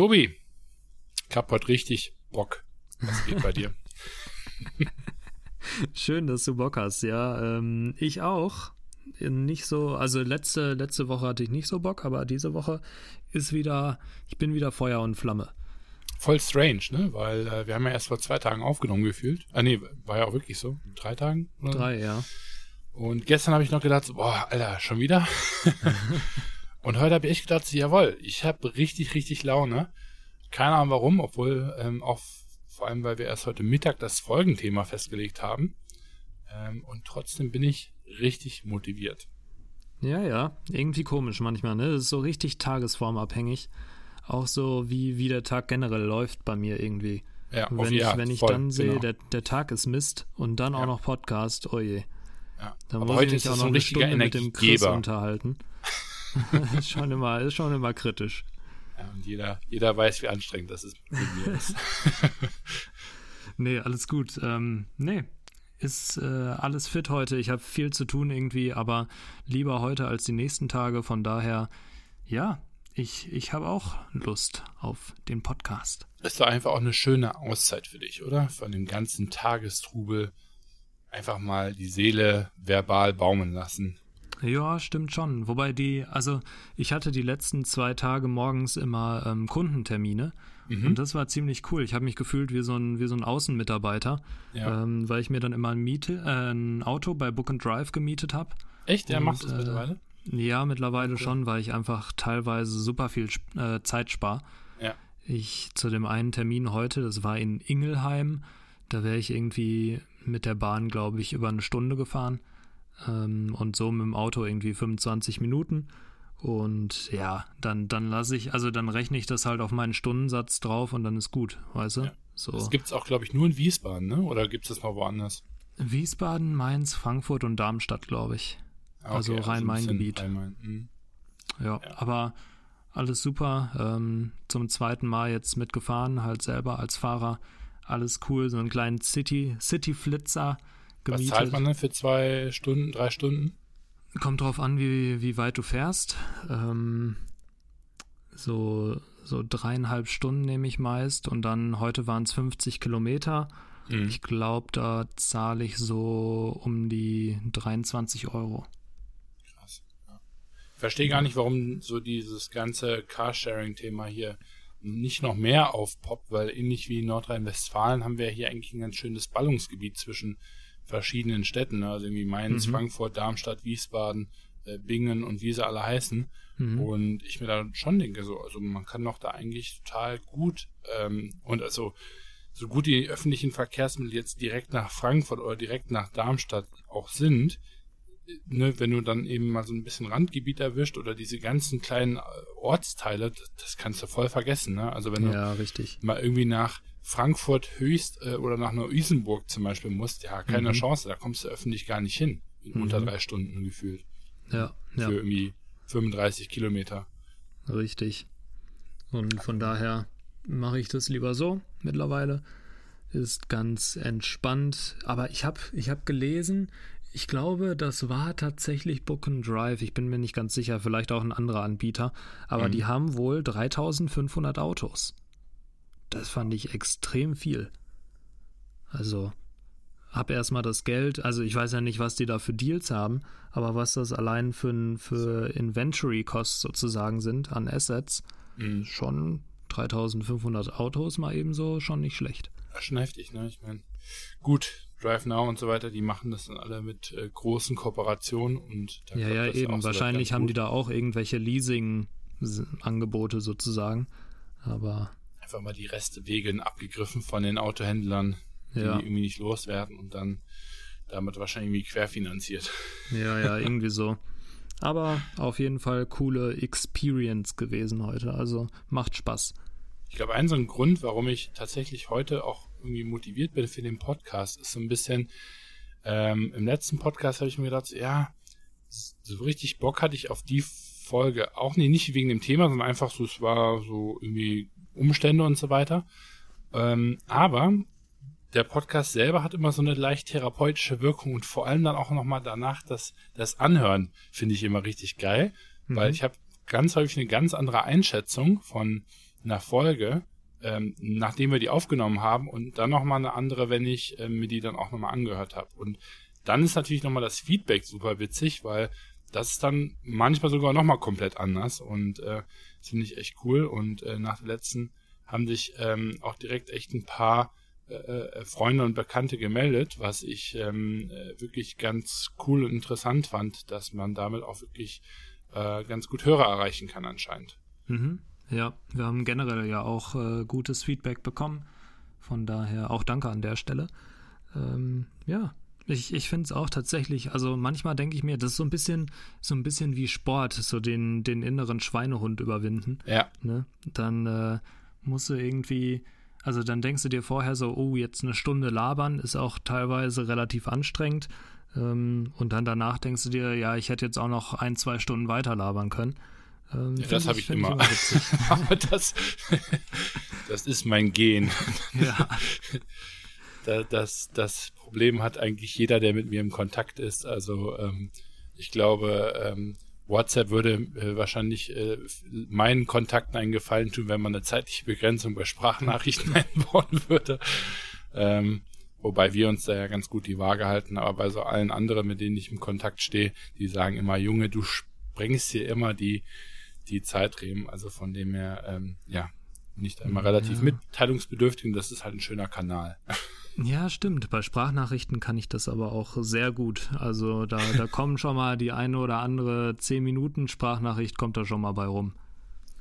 Tobi, ich hab heute richtig Bock. Was geht bei dir? Schön, dass du Bock hast, ja. Ähm, ich auch. Nicht so, also letzte, letzte Woche hatte ich nicht so Bock, aber diese Woche ist wieder, ich bin wieder Feuer und Flamme. Voll strange, ne? Weil äh, wir haben ja erst vor zwei Tagen aufgenommen gefühlt. Ah nee, war ja auch wirklich so. Drei Tagen? Oder? Drei, ja. Und gestern habe ich noch gedacht, boah, Alter, schon wieder? und heute habe ich echt gedacht, jawohl, ich habe richtig, richtig Laune. Keine Ahnung warum, obwohl ähm, auch vor allem, weil wir erst heute Mittag das Folgenthema festgelegt haben. Ähm, und trotzdem bin ich richtig motiviert. Ja, ja, irgendwie komisch manchmal, ne? Das ist so richtig tagesformabhängig. Auch so, wie, wie der Tag generell läuft bei mir irgendwie. Ja, wenn ich, wenn ich voll, dann sehe, genau. der, der Tag ist Mist und dann ja. auch noch Podcast, oh je. Ja. Dann Aber muss ich mich auch noch eine Stunde mit dem Chris unterhalten. ist, schon immer, ist schon immer kritisch. Ja, und jeder, jeder weiß, wie anstrengend das ist ist. nee, alles gut. Ähm, nee, ist äh, alles fit heute. Ich habe viel zu tun irgendwie, aber lieber heute als die nächsten Tage. Von daher, ja, ich, ich habe auch Lust auf den Podcast. Das ist doch einfach auch eine schöne Auszeit für dich, oder? Von dem ganzen Tagestrubel einfach mal die Seele verbal baumen lassen. Ja, stimmt schon. Wobei die, also ich hatte die letzten zwei Tage morgens immer ähm, Kundentermine mhm. und das war ziemlich cool. Ich habe mich gefühlt wie so ein, wie so ein Außenmitarbeiter, ja. ähm, weil ich mir dann immer ein, Miete, äh, ein Auto bei Book and Drive gemietet habe. Echt? Er macht das äh, mittlerweile? Ja, mittlerweile okay. schon, weil ich einfach teilweise super viel äh, Zeit spare. Ja. Ich zu dem einen Termin heute, das war in Ingelheim, da wäre ich irgendwie mit der Bahn, glaube ich, über eine Stunde gefahren ähm, und so mit dem Auto irgendwie 25 Minuten. Und ja, dann, dann lasse ich, also dann rechne ich das halt auf meinen Stundensatz drauf und dann ist gut, weißt du? Ja. So. Das gibt es auch, glaube ich, nur in Wiesbaden, ne? Oder gibt es das mal woanders? Wiesbaden, Mainz, Frankfurt und Darmstadt, glaube ich. Okay, also, also Rhein-Main-Gebiet. Rhein mhm. ja, ja, aber alles super. Ähm, zum zweiten Mal jetzt mitgefahren, halt selber als Fahrer. Alles cool, so einen kleinen City, City-Flitzer gemietet. Was zahlt man denn für zwei Stunden, drei Stunden? Kommt drauf an, wie, wie weit du fährst. Ähm, so, so dreieinhalb Stunden nehme ich meist und dann heute waren es 50 Kilometer. Mhm. Ich glaube, da zahle ich so um die 23 Euro. Krass. Ja. Ich verstehe gar nicht, warum so dieses ganze Carsharing-Thema hier nicht noch mehr aufpoppt, weil ähnlich wie in Nordrhein-Westfalen haben wir hier eigentlich ein ganz schönes Ballungsgebiet zwischen verschiedenen Städten, ne? also irgendwie Mainz, mhm. Frankfurt, Darmstadt, Wiesbaden, äh, Bingen und wie sie alle heißen. Mhm. Und ich mir da schon denke, so, also man kann doch da eigentlich total gut ähm, und also so gut die öffentlichen Verkehrsmittel jetzt direkt nach Frankfurt oder direkt nach Darmstadt auch sind, ne, wenn du dann eben mal so ein bisschen Randgebiet erwischt oder diese ganzen kleinen äh, Ortsteile, das, das kannst du voll vergessen, ne? Also wenn ja, du richtig. mal irgendwie nach Frankfurt höchst äh, oder nach Neu-Isenburg zum Beispiel musst, ja, keine mhm. Chance, da kommst du öffentlich gar nicht hin. In mhm. unter drei Stunden gefühlt. Ja, ja. Für irgendwie 35 Kilometer. Richtig. Und von daher mache ich das lieber so mittlerweile. Ist ganz entspannt. Aber ich habe ich hab gelesen, ich glaube, das war tatsächlich Book and Drive. Ich bin mir nicht ganz sicher, vielleicht auch ein anderer Anbieter. Aber mhm. die haben wohl 3500 Autos. Das fand ich extrem viel. Also, hab erstmal das Geld, also ich weiß ja nicht, was die da für Deals haben, aber was das allein für, für Inventory Costs sozusagen sind an Assets, mhm. schon 3500 Autos mal ebenso, schon nicht schlecht. Ist schon heftig, ne? Ich meine, gut, Drive Now und so weiter, die machen das dann alle mit äh, großen Kooperationen und ja, ja, eben. Wahrscheinlich haben die da auch irgendwelche Leasing-Angebote sozusagen, aber einfach mal die Restwege abgegriffen von den Autohändlern, die ja. irgendwie nicht loswerden und dann damit wahrscheinlich irgendwie querfinanziert. Ja, ja, irgendwie so. Aber auf jeden Fall coole Experience gewesen heute. Also macht Spaß. Ich glaube, ein so ein Grund, warum ich tatsächlich heute auch irgendwie motiviert bin für den Podcast, ist so ein bisschen, ähm, im letzten Podcast habe ich mir gedacht, ja, so richtig Bock hatte ich auf die Folge auch nicht, nicht wegen dem Thema, sondern einfach so, es war so irgendwie Umstände und so weiter. Ähm, aber der Podcast selber hat immer so eine leicht therapeutische Wirkung und vor allem dann auch nochmal danach das, das Anhören finde ich immer richtig geil, mhm. weil ich habe ganz häufig eine ganz andere Einschätzung von einer Folge, ähm, nachdem wir die aufgenommen haben und dann nochmal eine andere, wenn ich äh, mir die dann auch nochmal angehört habe. Und dann ist natürlich nochmal das Feedback super witzig, weil das ist dann manchmal sogar nochmal komplett anders und äh, finde ich echt cool. Und äh, nach der letzten haben sich ähm, auch direkt echt ein paar äh, äh, Freunde und Bekannte gemeldet, was ich ähm, äh, wirklich ganz cool und interessant fand, dass man damit auch wirklich äh, ganz gut Hörer erreichen kann anscheinend. Mhm. Ja, wir haben generell ja auch äh, gutes Feedback bekommen. Von daher auch danke an der Stelle. Ähm, ja, ich, ich finde es auch tatsächlich, also manchmal denke ich mir, das ist so ein bisschen, so ein bisschen wie Sport, so den, den inneren Schweinehund überwinden. Ja. Ne? Dann äh, musst du irgendwie, also dann denkst du dir vorher so, oh, jetzt eine Stunde labern ist auch teilweise relativ anstrengend. Ähm, und dann danach denkst du dir, ja, ich hätte jetzt auch noch ein, zwei Stunden weiter labern können. Ähm, ja, das habe ich, immer. Ich immer Aber das, das ist mein Gen. Ja. das, das Problem hat eigentlich jeder, der mit mir im Kontakt ist. Also ähm, ich glaube, ähm, WhatsApp würde äh, wahrscheinlich äh, meinen Kontakten einen Gefallen tun, wenn man eine zeitliche Begrenzung bei Sprachnachrichten einbauen würde. Ähm, wobei wir uns da ja ganz gut die Waage halten, aber bei so allen anderen, mit denen ich im Kontakt stehe, die sagen immer, Junge, du sprengst hier immer die, die Zeitriemen. Also von dem her, ähm, ja, nicht einmal relativ ja. mitteilungsbedürftig und das ist halt ein schöner Kanal. Ja, stimmt. Bei Sprachnachrichten kann ich das aber auch sehr gut. Also da, da kommen schon mal die eine oder andere 10 Minuten Sprachnachricht kommt da schon mal bei rum.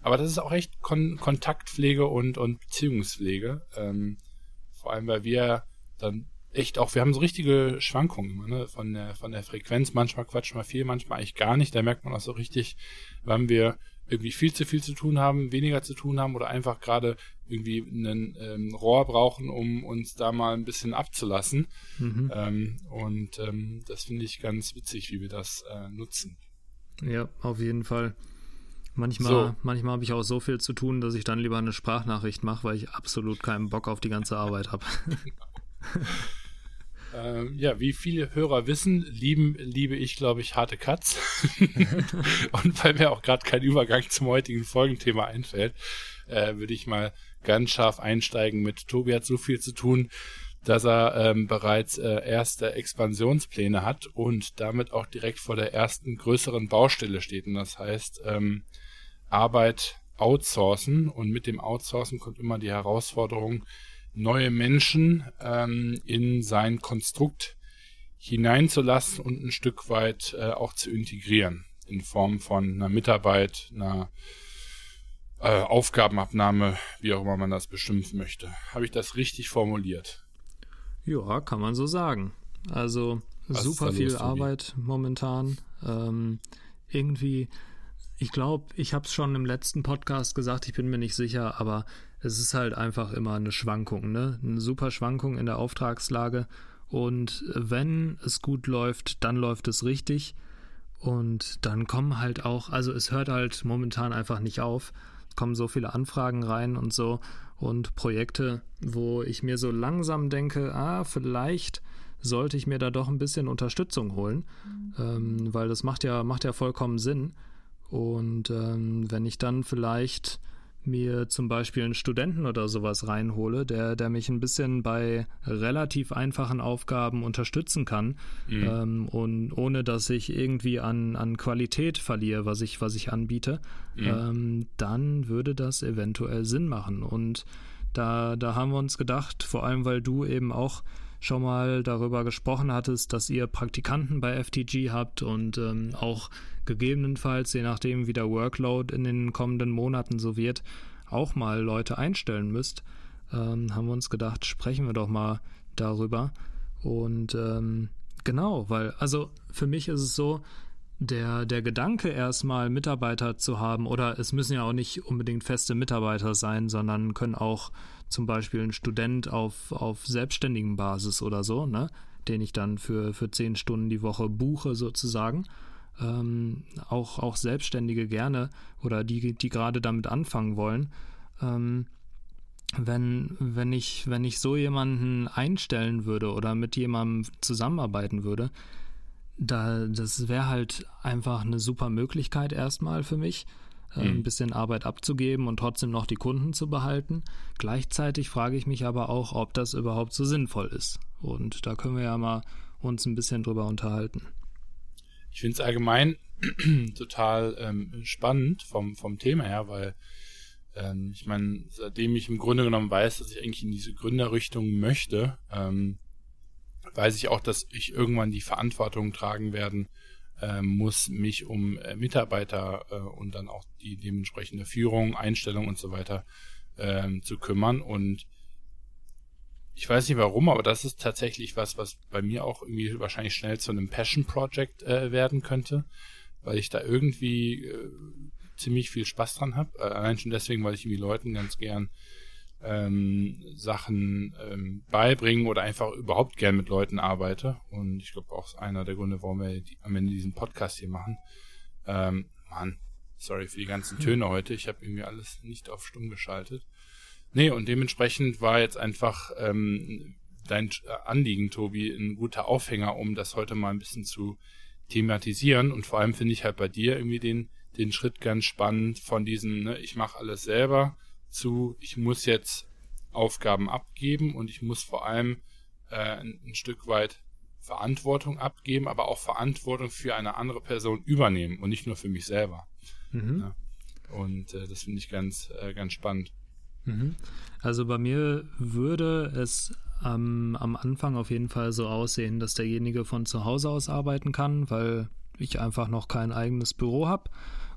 Aber das ist auch echt Kon Kontaktpflege und, und Beziehungspflege. Ähm, vor allem, weil wir dann echt auch, wir haben so richtige Schwankungen immer, ne? von, der, von der Frequenz. Manchmal quatschen wir viel, manchmal eigentlich gar nicht. Da merkt man auch so richtig, wann wir irgendwie viel zu viel zu tun haben, weniger zu tun haben oder einfach gerade irgendwie ein ähm, Rohr brauchen, um uns da mal ein bisschen abzulassen. Mhm. Ähm, und ähm, das finde ich ganz witzig, wie wir das äh, nutzen. Ja, auf jeden Fall. Manchmal, so. manchmal habe ich auch so viel zu tun, dass ich dann lieber eine Sprachnachricht mache, weil ich absolut keinen Bock auf die ganze Arbeit habe. Ähm, ja, wie viele Hörer wissen, lieben, liebe ich, glaube ich, harte Cuts. und weil mir auch gerade kein Übergang zum heutigen Folgenthema einfällt, äh, würde ich mal ganz scharf einsteigen mit Tobi hat so viel zu tun, dass er ähm, bereits äh, erste Expansionspläne hat und damit auch direkt vor der ersten größeren Baustelle steht. Und das heißt, ähm, Arbeit outsourcen und mit dem Outsourcen kommt immer die Herausforderung, neue Menschen ähm, in sein Konstrukt hineinzulassen und ein Stück weit äh, auch zu integrieren in Form von einer Mitarbeit, einer äh, Aufgabenabnahme, wie auch immer man das bestimmen möchte. Habe ich das richtig formuliert? Ja, kann man so sagen. Also Was super viel Arbeit momentan. Ähm, irgendwie, ich glaube, ich habe es schon im letzten Podcast gesagt, ich bin mir nicht sicher, aber es ist halt einfach immer eine Schwankung, ne? Eine super Schwankung in der Auftragslage. Und wenn es gut läuft, dann läuft es richtig. Und dann kommen halt auch, also es hört halt momentan einfach nicht auf. Kommen so viele Anfragen rein und so und Projekte, wo ich mir so langsam denke, ah, vielleicht sollte ich mir da doch ein bisschen Unterstützung holen, mhm. ähm, weil das macht ja, macht ja vollkommen Sinn. Und ähm, wenn ich dann vielleicht mir zum Beispiel einen Studenten oder sowas reinhole, der, der mich ein bisschen bei relativ einfachen Aufgaben unterstützen kann mhm. ähm, und ohne dass ich irgendwie an, an Qualität verliere, was ich, was ich anbiete, mhm. ähm, dann würde das eventuell Sinn machen. Und da, da haben wir uns gedacht, vor allem weil du eben auch schon mal darüber gesprochen hattest, dass ihr Praktikanten bei FTG habt und ähm, auch gegebenenfalls, je nachdem wie der Workload in den kommenden Monaten so wird, auch mal Leute einstellen müsst, ähm, haben wir uns gedacht, sprechen wir doch mal darüber. Und ähm, genau, weil, also für mich ist es so, der, der Gedanke, erstmal Mitarbeiter zu haben, oder es müssen ja auch nicht unbedingt feste Mitarbeiter sein, sondern können auch zum Beispiel ein Student auf, auf selbstständigen Basis oder so, ne, den ich dann für, für zehn Stunden die Woche buche sozusagen ähm, auch, auch Selbstständige gerne oder die, die gerade damit anfangen wollen. Ähm, wenn, wenn, ich, wenn ich so jemanden einstellen würde oder mit jemandem zusammenarbeiten würde, da, das wäre halt einfach eine super Möglichkeit erstmal für mich. Äh, ein bisschen Arbeit abzugeben und trotzdem noch die Kunden zu behalten. Gleichzeitig frage ich mich aber auch, ob das überhaupt so sinnvoll ist. Und da können wir ja mal uns ein bisschen drüber unterhalten. Ich finde es allgemein total ähm, spannend vom, vom Thema her, weil ähm, ich meine, seitdem ich im Grunde genommen weiß, dass ich eigentlich in diese Gründerrichtung möchte, ähm, weiß ich auch, dass ich irgendwann die Verantwortung tragen werden äh, muss, mich um äh, Mitarbeiter äh, und dann auch die dementsprechende Führung, Einstellung und so weiter ähm, zu kümmern. Und ich weiß nicht warum, aber das ist tatsächlich was, was bei mir auch irgendwie wahrscheinlich schnell zu einem Passion Project äh, werden könnte, weil ich da irgendwie äh, ziemlich viel Spaß dran habe. Allein schon deswegen, weil ich irgendwie Leuten ganz gern ähm, Sachen ähm, beibringen oder einfach überhaupt gern mit Leuten arbeite. Und ich glaube auch einer der Gründe, warum wir die, am Ende diesen Podcast hier machen. Ähm, Mann, sorry für die ganzen hm. Töne heute. Ich habe irgendwie alles nicht auf stumm geschaltet. Nee, und dementsprechend war jetzt einfach ähm, dein Anliegen, Tobi, ein guter Aufhänger, um das heute mal ein bisschen zu thematisieren. Und vor allem finde ich halt bei dir irgendwie den, den Schritt ganz spannend von diesem, ne, ich mache alles selber zu, ich muss jetzt Aufgaben abgeben und ich muss vor allem äh, ein, ein Stück weit Verantwortung abgeben, aber auch Verantwortung für eine andere Person übernehmen und nicht nur für mich selber. Mhm. Ja. Und äh, das finde ich ganz, äh, ganz spannend. Mhm. Also bei mir würde es ähm, am Anfang auf jeden Fall so aussehen, dass derjenige von zu Hause aus arbeiten kann, weil ich einfach noch kein eigenes Büro habe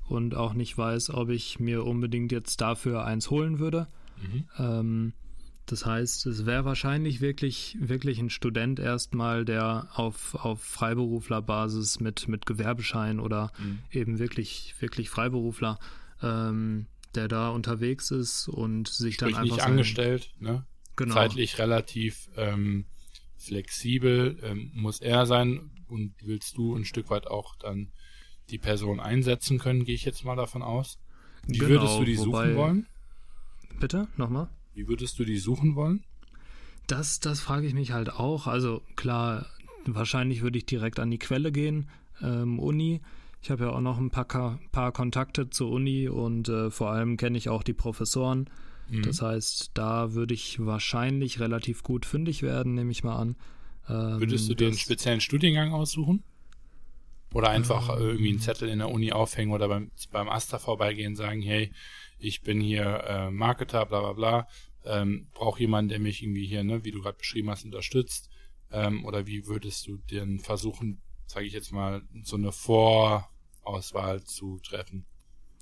und auch nicht weiß, ob ich mir unbedingt jetzt dafür eins holen würde. Mhm. Ähm, das heißt, es wäre wahrscheinlich wirklich, wirklich ein Student erstmal, der auf, auf Freiberuflerbasis mit, mit Gewerbeschein oder mhm. eben wirklich, wirklich Freiberufler ähm, der da unterwegs ist und sich Sprich dann einfach. nicht angestellt, ne? Genau. Zeitlich relativ ähm, flexibel ähm, muss er sein und willst du ein Stück weit auch dann die Person einsetzen können, gehe ich jetzt mal davon aus. Wie genau, würdest du die wobei, suchen wollen? Bitte, nochmal? Wie würdest du die suchen wollen? Das, das frage ich mich halt auch. Also klar, wahrscheinlich würde ich direkt an die Quelle gehen, ähm, Uni. Ich habe ja auch noch ein paar, paar Kontakte zur Uni und äh, vor allem kenne ich auch die Professoren. Mhm. Das heißt, da würde ich wahrscheinlich relativ gut fündig werden, nehme ich mal an. Ähm, Würdest du den speziellen Studiengang aussuchen? Oder einfach ähm, irgendwie einen Zettel in der Uni aufhängen oder beim, beim Asta vorbeigehen sagen, hey, ich bin hier äh, Marketer, bla bla bla, ähm, brauche jemanden, der mich irgendwie hier, ne, wie du gerade beschrieben hast, unterstützt. Ähm, oder wie würdest du denn versuchen, sage ich jetzt mal, so eine Vor- Auswahl zu treffen?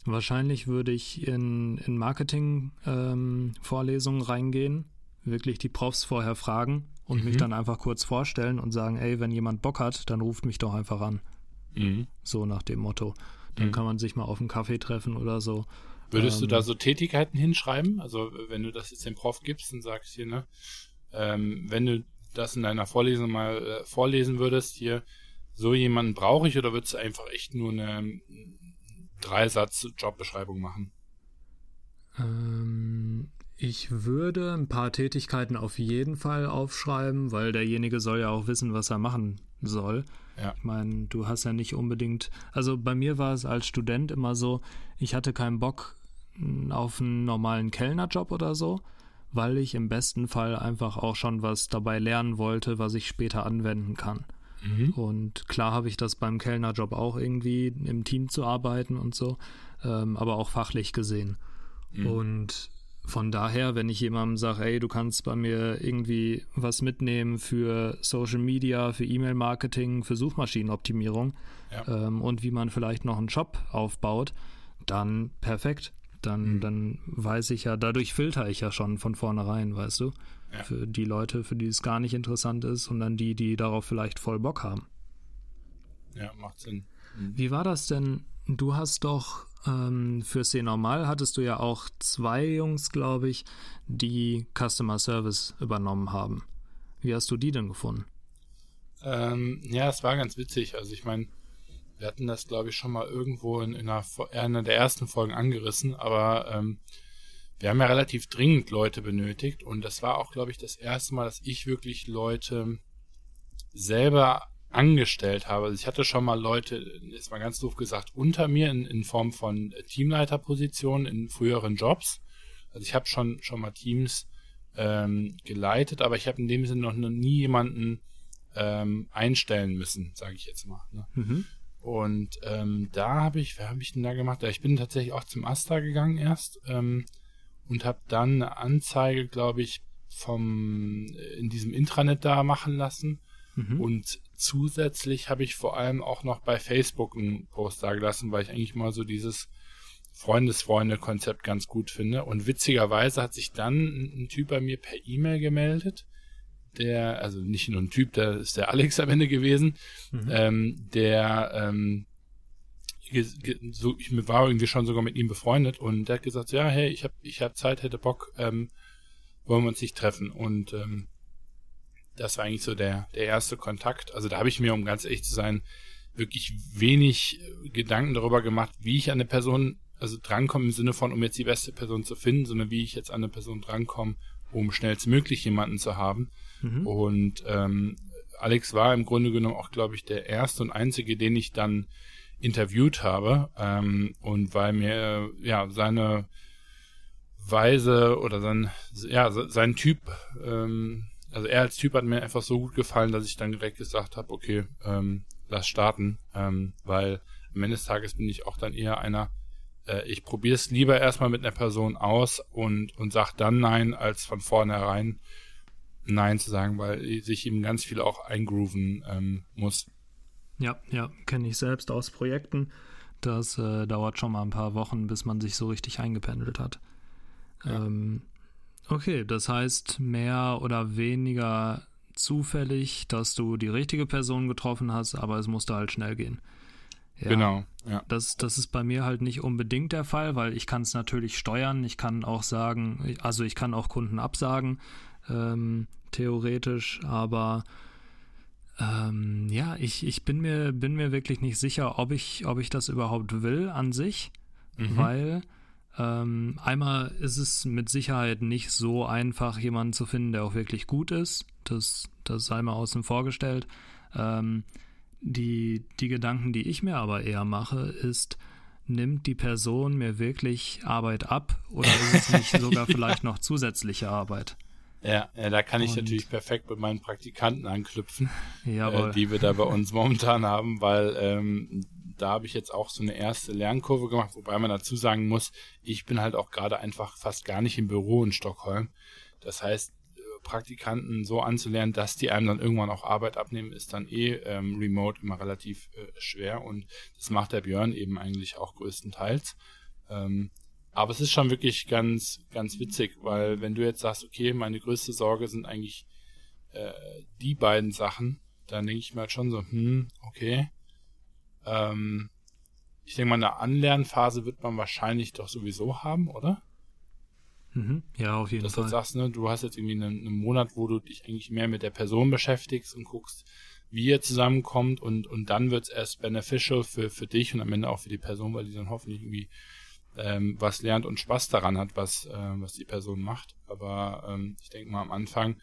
Wahrscheinlich würde ich in, in Marketing-Vorlesungen ähm, reingehen, wirklich die Profs vorher fragen und mhm. mich dann einfach kurz vorstellen und sagen, ey, wenn jemand Bock hat, dann ruft mich doch einfach an. Mhm. So nach dem Motto. Dann mhm. kann man sich mal auf einen Kaffee treffen oder so. Würdest ähm, du da so Tätigkeiten hinschreiben? Also wenn du das jetzt dem Prof gibst und sagst hier, ne, ähm, wenn du das in deiner Vorlesung mal äh, vorlesen würdest, hier, so jemanden brauche ich oder würdest du einfach echt nur eine Dreisatz-Jobbeschreibung machen? Ähm, ich würde ein paar Tätigkeiten auf jeden Fall aufschreiben, weil derjenige soll ja auch wissen, was er machen soll. Ja. Ich meine, du hast ja nicht unbedingt. Also bei mir war es als Student immer so, ich hatte keinen Bock auf einen normalen Kellnerjob oder so, weil ich im besten Fall einfach auch schon was dabei lernen wollte, was ich später anwenden kann. Mhm. Und klar habe ich das beim Kellnerjob auch irgendwie im Team zu arbeiten und so, ähm, aber auch fachlich gesehen. Mhm. Und von daher, wenn ich jemandem sage, ey, du kannst bei mir irgendwie was mitnehmen für Social Media, für E-Mail-Marketing, für Suchmaschinenoptimierung ja. ähm, und wie man vielleicht noch einen Shop aufbaut, dann perfekt. Dann, mhm. dann weiß ich ja, dadurch filter ich ja schon von vornherein, weißt du? Ja. Für die Leute, für die es gar nicht interessant ist, sondern die, die darauf vielleicht voll Bock haben. Ja, macht Sinn. Mhm. Wie war das denn? Du hast doch ähm, für C Normal hattest du ja auch zwei Jungs, glaube ich, die Customer Service übernommen haben. Wie hast du die denn gefunden? Ähm, ja, es war ganz witzig. Also ich meine, wir hatten das, glaube ich, schon mal irgendwo in, in einer, einer, der ersten Folgen angerissen, aber ähm, wir haben ja relativ dringend Leute benötigt und das war auch, glaube ich, das erste Mal, dass ich wirklich Leute selber angestellt habe. Also ich hatte schon mal Leute, ist mal ganz doof gesagt, unter mir in, in Form von Teamleiterpositionen in früheren Jobs. Also ich habe schon schon mal Teams ähm, geleitet, aber ich habe in dem Sinne noch nie jemanden ähm, einstellen müssen, sage ich jetzt mal. Ne? Mhm. Und ähm, da habe ich, wer habe ich denn da gemacht? Ich bin tatsächlich auch zum Asta gegangen erst ähm, und habe dann eine Anzeige, glaube ich, vom in diesem Intranet da machen lassen. Mhm. Und zusätzlich habe ich vor allem auch noch bei Facebook einen Post da gelassen, weil ich eigentlich mal so dieses Freundesfreunde-Konzept ganz gut finde. Und witzigerweise hat sich dann ein Typ bei mir per E-Mail gemeldet, der, also nicht nur ein Typ, der ist der Alex am Ende gewesen, mhm. ähm, der, ähm, so, ich war irgendwie schon sogar mit ihm befreundet und der hat gesagt, ja, hey, ich habe ich hab Zeit, hätte Bock, ähm, wollen wir uns nicht treffen. Und ähm, das war eigentlich so der, der erste Kontakt. Also da habe ich mir, um ganz ehrlich zu sein, wirklich wenig Gedanken darüber gemacht, wie ich an eine Person also drankomme im Sinne von, um jetzt die beste Person zu finden, sondern wie ich jetzt an eine Person drankomme, um schnellstmöglich jemanden zu haben. Mhm. Und ähm, Alex war im Grunde genommen auch, glaube ich, der erste und einzige, den ich dann interviewt habe. Ähm, und weil mir ja seine Weise oder sein, ja, sein Typ, ähm, also er als Typ hat mir einfach so gut gefallen, dass ich dann direkt gesagt habe, okay, ähm, lass starten, ähm, weil am Ende des Tages bin ich auch dann eher einer, äh, ich probiere es lieber erstmal mit einer Person aus und, und sag dann Nein, als von vornherein Nein zu sagen, weil sich eben ganz viel auch eingrooven ähm, muss. Ja, ja, kenne ich selbst aus Projekten. Das äh, dauert schon mal ein paar Wochen, bis man sich so richtig eingependelt hat. Ja. Ähm, okay, das heißt mehr oder weniger zufällig, dass du die richtige Person getroffen hast, aber es musste halt schnell gehen. Ja, genau. Ja. Das, das ist bei mir halt nicht unbedingt der Fall, weil ich kann es natürlich steuern. Ich kann auch sagen, also ich kann auch Kunden absagen, ähm, theoretisch, aber ähm, ja, ich, ich bin mir, bin mir wirklich nicht sicher, ob ich, ob ich das überhaupt will an sich, mhm. weil ähm, einmal ist es mit Sicherheit nicht so einfach, jemanden zu finden, der auch wirklich gut ist. Das, das sei mal außen vorgestellt. Ähm, die, die Gedanken, die ich mir aber eher mache, ist, nimmt die Person mir wirklich Arbeit ab oder ist es nicht sogar vielleicht noch zusätzliche Arbeit? Ja, ja da kann ich natürlich perfekt mit meinen Praktikanten anknüpfen, äh, die wir da bei uns momentan haben, weil ähm, da habe ich jetzt auch so eine erste Lernkurve gemacht, wobei man dazu sagen muss, ich bin halt auch gerade einfach fast gar nicht im Büro in Stockholm. Das heißt, Praktikanten so anzulernen, dass die einem dann irgendwann auch Arbeit abnehmen, ist dann eh ähm, remote immer relativ äh, schwer und das macht der Björn eben eigentlich auch größtenteils. Ähm, aber es ist schon wirklich ganz, ganz witzig, weil wenn du jetzt sagst, okay, meine größte Sorge sind eigentlich äh, die beiden Sachen, dann denke ich mir halt schon so, hm, okay. Ähm, ich denke mal, eine Anlernphase wird man wahrscheinlich doch sowieso haben, oder? Mhm. Ja, auf jeden Dass Fall. Dass du sagst, ne, du hast jetzt irgendwie einen, einen, Monat, wo du dich eigentlich mehr mit der Person beschäftigst und guckst, wie ihr zusammenkommt und, und dann wird es erst beneficial für, für dich und am Ende auch für die Person, weil die dann hoffentlich irgendwie ähm, was lernt und Spaß daran hat, was, äh, was die Person macht. Aber ähm, ich denke mal, am Anfang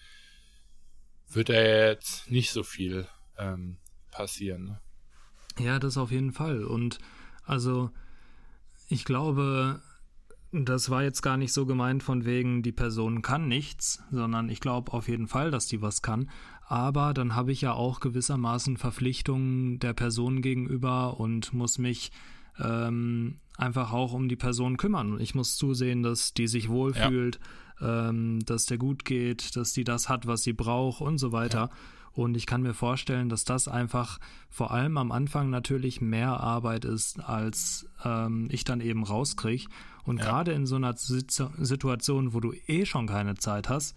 wird er jetzt nicht so viel ähm, passieren. Ne? Ja, das auf jeden Fall. Und also ich glaube, das war jetzt gar nicht so gemeint von wegen, die Person kann nichts, sondern ich glaube auf jeden Fall, dass die was kann. Aber dann habe ich ja auch gewissermaßen Verpflichtungen der Person gegenüber und muss mich ähm, einfach auch um die Person kümmern. Ich muss zusehen, dass die sich wohlfühlt, ja. ähm, dass der gut geht, dass die das hat, was sie braucht und so weiter. Ja. Und ich kann mir vorstellen, dass das einfach vor allem am Anfang natürlich mehr Arbeit ist, als ähm, ich dann eben rauskriege. Und ja. gerade in so einer Situation, wo du eh schon keine Zeit hast,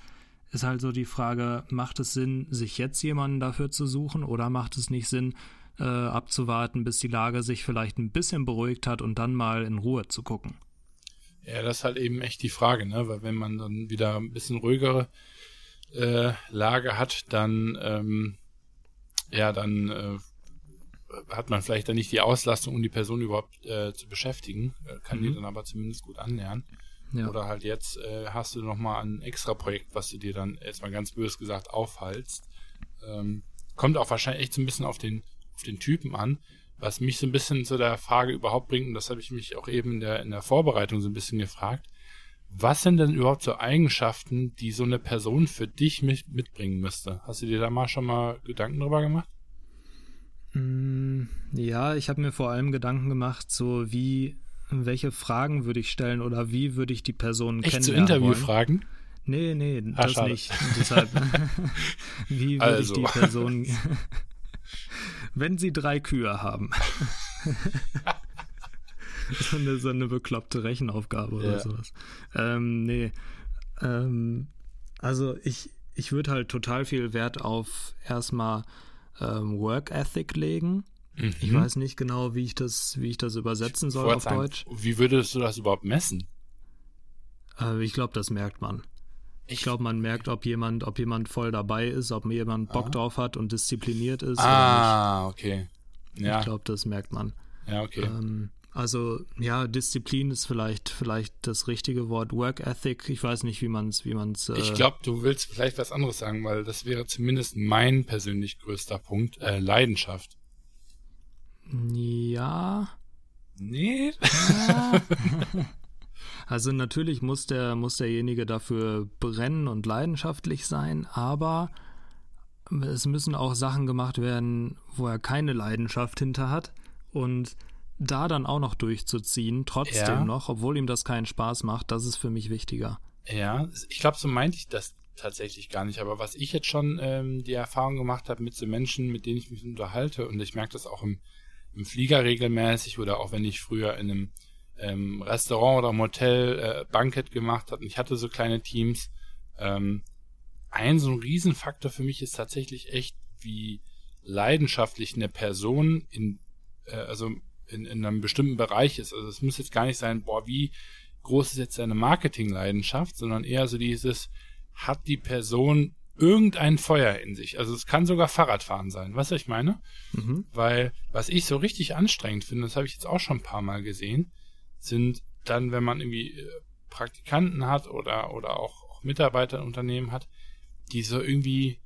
ist halt so die Frage, macht es Sinn, sich jetzt jemanden dafür zu suchen oder macht es nicht Sinn, äh, abzuwarten, bis die Lage sich vielleicht ein bisschen beruhigt hat und dann mal in Ruhe zu gucken? Ja, das ist halt eben echt die Frage, ne? Weil wenn man dann wieder ein bisschen ruhigere äh, Lage hat, dann ähm, ja, dann äh, hat man vielleicht dann nicht die Auslastung, um die Person überhaupt äh, zu beschäftigen, äh, kann mhm. die dann aber zumindest gut anlernen. Ja. Oder halt jetzt äh, hast du nochmal ein extra Projekt, was du dir dann erstmal ganz bös gesagt aufhalst. Ähm, kommt auch wahrscheinlich echt so ein bisschen auf den, auf den Typen an. Was mich so ein bisschen zu der Frage überhaupt bringt, und das habe ich mich auch eben in der, in der Vorbereitung so ein bisschen gefragt, was sind denn überhaupt so Eigenschaften, die so eine Person für dich mit, mitbringen müsste? Hast du dir da mal schon mal Gedanken drüber gemacht? Mm, ja, ich habe mir vor allem Gedanken gemacht, so wie, welche Fragen würde ich stellen oder wie würde ich die Person Echt kennenlernen so Interviewfragen? Nee, nee, Ah, das schade. nicht. Deshalb, wie würde Also. ich die Person, wenn sie drei Kühe haben. so, eine, so eine bekloppte Rechenaufgabe oder Ja. sowas. Ähm, nee. Ähm, also ich, ich würde halt total viel Wert auf erstmal ähm, Work Ethic legen. Ich Mhm. weiß nicht genau, wie ich das, wie ich das übersetzen soll auf sagen, Deutsch. Wie würdest du das überhaupt messen? Äh, ich glaube, das merkt man. Ich glaube, man merkt, ob jemand, ob jemand voll dabei ist, ob jemand Bock Ah. drauf hat und diszipliniert ist Ah, okay. oder nicht. Ja, Ich glaube, das merkt man. ja, okay. Ähm, also ja, Disziplin ist vielleicht vielleicht das richtige Wort. Work Ethic, ich weiß nicht, wie man es, wie man es. Äh, Ich glaube, du willst vielleicht was anderes sagen, weil das wäre zumindest mein persönlich größter Punkt. Äh, Leidenschaft. ja. Nee. ja. also natürlich muss der muss derjenige dafür brennen und leidenschaftlich sein, aber es müssen auch Sachen gemacht werden, wo er keine Leidenschaft hinter hat und da dann auch noch durchzuziehen, trotzdem Ja. noch, obwohl ihm das keinen Spaß macht, das ist für mich wichtiger. Ja, ich glaube, so meinte ich das tatsächlich gar nicht. Aber was ich jetzt schon ähm, die Erfahrung gemacht habe mit so Menschen, mit denen ich mich unterhalte, und ich merke das auch im, im Flieger regelmäßig oder auch wenn ich früher in einem ähm, Restaurant oder Motel äh, Bankett gemacht habe und ich hatte so kleine Teams, ähm, ein so ein Riesenfaktor für mich ist tatsächlich echt, wie leidenschaftlich eine Person in, äh, also in, in einem bestimmten Bereich ist. Also es muss jetzt gar nicht sein, boah, wie groß ist jetzt seine Marketingleidenschaft, sondern eher so dieses, hat die Person irgendein Feuer in sich? Also es kann sogar Fahrradfahren sein, was ich meine? Mhm. Weil was ich so richtig anstrengend finde, das habe ich jetzt auch schon ein paar Mal gesehen, sind dann, wenn man irgendwie äh, Praktikanten hat oder, oder auch, auch Mitarbeiter in Unternehmen hat, die so irgendwie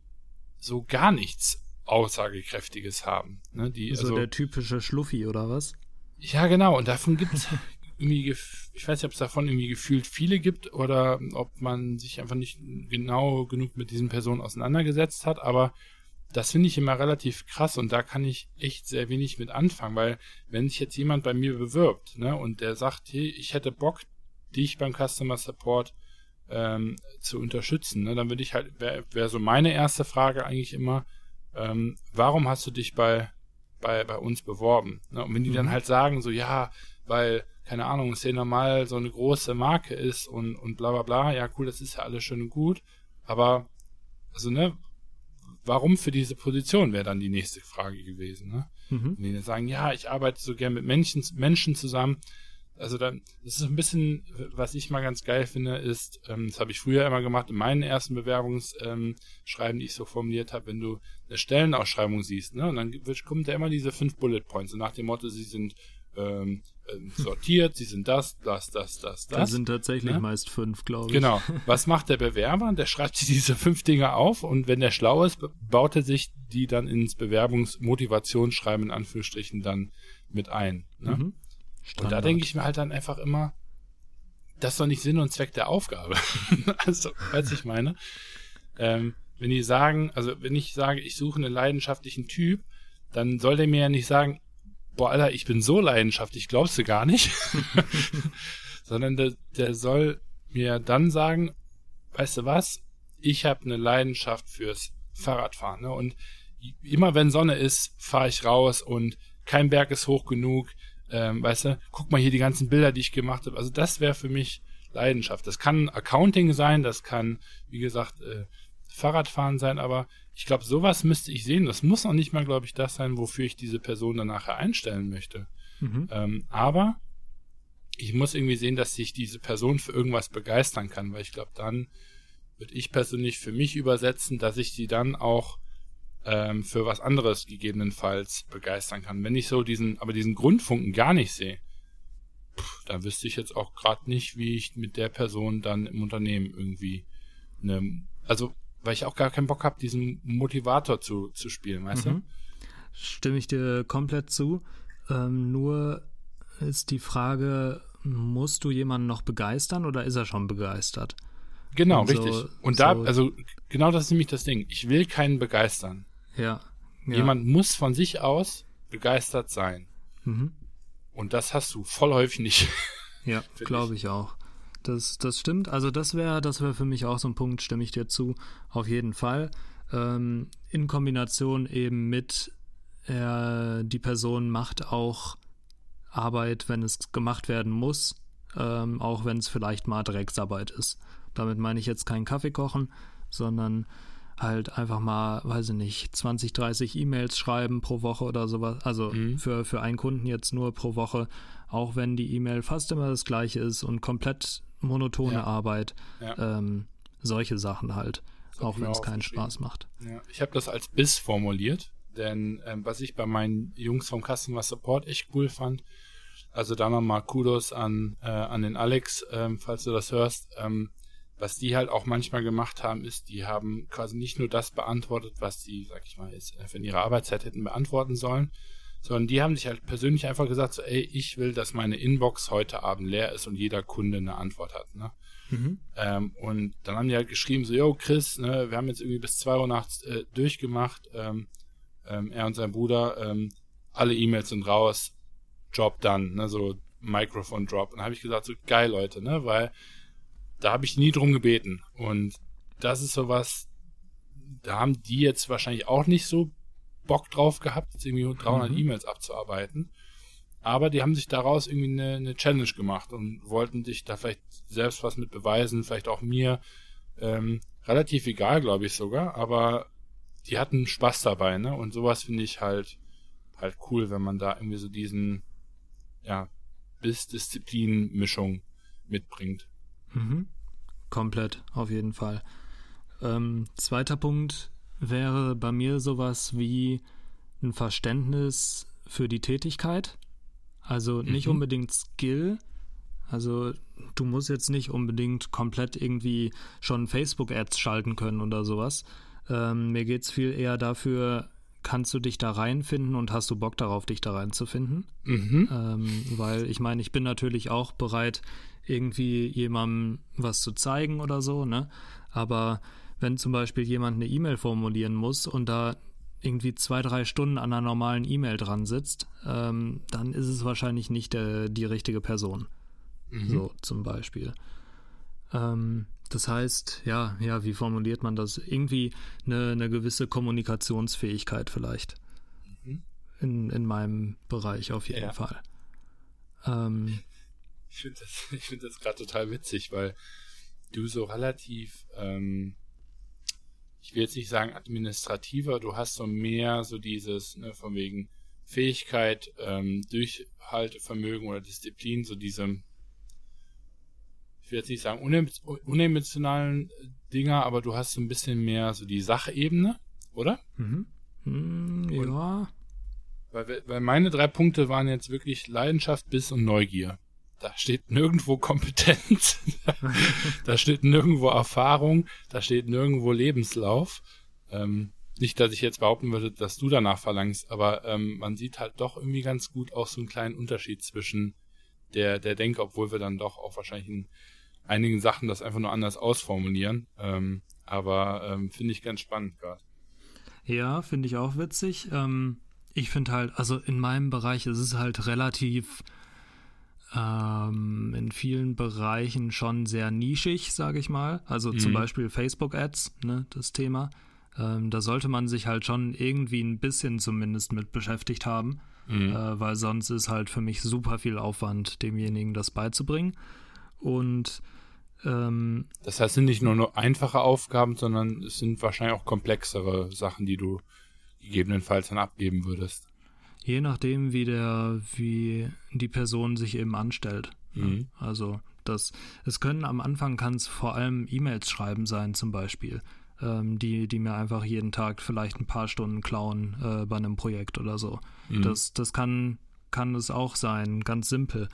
so gar nichts Aussagekräftiges haben. Ne? Die, So also, der typische Schluffi oder was? ja, genau. Und davon gibt es irgendwie, ich weiß nicht, ob es davon irgendwie gefühlt viele gibt oder ob man sich einfach nicht genau genug mit diesen Personen auseinandergesetzt hat. Aber das finde ich immer relativ krass und da kann ich echt sehr wenig mit anfangen, weil wenn sich jetzt jemand bei mir bewirbt ne, und der sagt, hey, ich hätte Bock, dich beim Customer Support ähm, zu unterstützen, ne, dann würde ich halt, wäre wär so meine erste Frage eigentlich immer, ähm, warum hast du dich bei, bei, bei uns beworben? Ne? Und wenn die dann Mhm. halt sagen, so ja, weil, keine Ahnung, es ja normal so eine große Marke ist und, und bla bla bla, ja cool, das ist ja alles schön und gut, aber also ne, warum für diese Position wäre dann die nächste Frage gewesen, ne? Mhm. Wenn die dann sagen, ja, ich arbeite so gern mit Menschen, Menschen zusammen. Also dann, das ist ein bisschen, was ich mal ganz geil finde, ist, ähm, das habe ich früher immer gemacht, in meinen ersten Bewerbungsschreiben, ähm, die ich so formuliert habe, wenn du eine Stellenausschreibung siehst, ne, und dann wird, kommt da immer diese fünf Bullet Points, so nach dem Motto, sie sind ähm, ähm, sortiert, sie sind das, das, das, das, Da das. sind tatsächlich ne? meist fünf, glaube ich. Genau. Was macht der Bewerber? Der schreibt sich diese fünf Dinge auf und wenn der schlau ist, baut er sich die dann ins Bewerbungsmotivationsschreiben in Anführungsstrichen dann mit ein. Ne? Mhm. Und da Standard. denke ich mir halt dann einfach immer, das ist doch nicht Sinn und Zweck der Aufgabe. also, du, ich meine? Ähm, wenn die sagen, also wenn ich sage, ich suche einen leidenschaftlichen Typ, dann soll der mir ja nicht sagen, boah, Alter, ich bin so leidenschaftlich, glaubst du gar nicht. Sondern der, der soll mir dann sagen, weißt du was, ich habe eine Leidenschaft fürs Fahrradfahren. Ne? Und immer wenn Sonne ist, fahre ich raus und kein Berg ist hoch genug. Ähm, weißt du, guck mal hier die ganzen Bilder, die ich gemacht habe. Also das wäre für mich Leidenschaft. Das kann Accounting sein, das kann, wie gesagt, äh, Fahrradfahren sein, aber ich glaube, sowas müsste ich sehen. Das muss noch nicht mal, glaube ich, das sein, wofür ich diese Person dann nachher einstellen möchte. Mhm. Ähm, aber ich muss irgendwie sehen, dass sich diese Person für irgendwas begeistern kann, weil ich glaube, dann würde ich persönlich für mich übersetzen, dass ich sie dann auch ähm, für was anderes gegebenenfalls begeistern kann. Wenn ich so diesen, aber diesen Grundfunken gar nicht sehe, pff, dann wüsste ich jetzt auch gerade nicht, wie ich mit der Person dann im Unternehmen irgendwie eine, also weil ich auch gar keinen Bock habe, diesen Motivator zu, zu spielen, weißt mhm. du? Stimme ich dir komplett zu. Ähm, nur ist die Frage, musst du jemanden noch begeistern oder ist er schon begeistert? Genau, und richtig. So, und da, so also genau das ist nämlich das Ding. Ich will keinen begeistern. Ja. ja. Jemand muss von sich aus begeistert sein. Mhm. Und das hast du voll häufig nicht. Ja, glaube ich auch. Das, das stimmt. Also das wäre das wäre für mich auch so ein Punkt, stimme ich dir zu. Auf jeden Fall. Ähm, in Kombination eben mit äh, die Person macht auch Arbeit, wenn es gemacht werden muss, ähm, auch wenn es vielleicht mal Drecksarbeit ist. Damit meine ich jetzt keinen Kaffee kochen, sondern halt einfach mal, weiß ich nicht, 20, 30 E-Mails schreiben pro Woche oder sowas. Also mhm. für, für einen Kunden jetzt nur pro Woche, auch wenn die E-Mail fast immer das gleiche ist und komplett monotone ja. Arbeit. Ja. Ähm, solche Sachen halt, auch wenn es keinen Spaß macht. Ja. Ich habe das als Biss formuliert, denn ähm, was ich bei meinen Jungs vom Customer Support echt cool fand, also da nochmal Kudos an, äh, an den Alex, ähm, falls du das hörst. Ähm, was die halt auch manchmal gemacht haben, ist, die haben quasi nicht nur das beantwortet, was die, sag ich mal, jetzt in ihrer Arbeitszeit hätten beantworten sollen, sondern die haben sich halt persönlich einfach gesagt, so, ey, ich will, dass meine Inbox heute Abend leer ist und jeder Kunde eine Antwort hat, ne? Mhm. Ähm, und dann haben die halt geschrieben, so, yo, Chris, ne, wir haben jetzt irgendwie bis zwei Uhr nachts äh, durchgemacht, ähm, ähm, er und sein Bruder, ähm, alle E-Mails sind raus, Job done, ne, so Microphone Drop. Und habe ich gesagt, so geil, Leute, ne, weil da habe ich nie drum gebeten. Und das ist sowas, da haben die jetzt wahrscheinlich auch nicht so Bock drauf gehabt, jetzt irgendwie 300 mhm. E-Mails abzuarbeiten. Aber die haben sich daraus irgendwie eine, eine, Challenge gemacht und wollten sich da vielleicht selbst was mit beweisen, vielleicht auch mir. Ähm, relativ egal, glaube ich sogar, aber die hatten Spaß dabei, ne? Und sowas finde ich halt halt cool, wenn man da irgendwie so diesen ja bis Disziplin Mischung mitbringt. Mhm. Komplett, auf jeden Fall. Ähm, zweiter Punkt wäre bei mir sowas wie ein Verständnis für die Tätigkeit. Also nicht mhm. unbedingt Skill. Also du musst jetzt nicht unbedingt komplett irgendwie schon Facebook-Ads schalten können oder sowas. Ähm, mir geht es viel eher dafür, kannst du dich da reinfinden und hast du Bock darauf, dich da reinzufinden? Mhm. Ähm, weil ich meine, ich bin natürlich auch bereit, irgendwie jemandem was zu zeigen oder so, ne? Aber wenn zum Beispiel jemand eine E-Mail formulieren muss und da irgendwie zwei, drei Stunden an einer normalen E-Mail dran sitzt, ähm, dann ist es wahrscheinlich nicht der, die richtige Person. Mhm. So zum Beispiel. Ähm, das heißt, ja, ja, wie formuliert man das? Irgendwie eine, eine gewisse Kommunikationsfähigkeit vielleicht. Mhm. In, in meinem Bereich auf jeden ja. Fall. Ähm, ich finde das, find das gerade total witzig, weil du so relativ, ähm, ich will jetzt nicht sagen administrativer, du hast so mehr so dieses, ne, von wegen Fähigkeit, ähm, Durchhaltevermögen oder Disziplin, so diese, ich will jetzt nicht sagen unemotionalen Dinger, aber du hast so ein bisschen mehr so die Sachebene, oder? Mhm. Hm, ja. Weil, weil meine drei Punkte waren jetzt wirklich Leidenschaft, Biss und Neugier da steht nirgendwo Kompetenz, da steht nirgendwo Erfahrung, da steht nirgendwo Lebenslauf. Ähm, nicht, dass ich jetzt behaupten würde, dass du danach verlangst, aber ähm, man sieht halt doch irgendwie ganz gut auch so einen kleinen Unterschied zwischen der, der Denke, obwohl wir dann doch auch wahrscheinlich in einigen Sachen das einfach nur anders ausformulieren. Ähm, aber ähm, finde ich ganz spannend gerade. Ja, finde ich auch witzig. Ähm, ich finde halt, also in meinem Bereich ist es halt relativ ähm, in vielen Bereichen schon sehr nischig, sage ich mal. Also mhm. zum Beispiel Facebook-Ads, ne, das Thema. Ähm, da sollte man sich halt schon irgendwie ein bisschen zumindest mit beschäftigt haben, mhm. äh, weil sonst ist halt für mich super viel Aufwand, demjenigen das beizubringen. Und ähm, das heißt, es sind nicht nur, nur einfache Aufgaben, sondern es sind wahrscheinlich auch komplexere Sachen, die du gegebenenfalls dann abgeben würdest. Je nachdem, wie der, wie die Person sich eben anstellt. Mhm. Also das, es können am Anfang kann es vor allem E-Mails schreiben sein, zum Beispiel, ähm, die, die mir einfach jeden Tag vielleicht ein paar Stunden klauen äh, bei einem Projekt oder so. Mhm. Das, das kann, kann es auch sein, ganz simpel.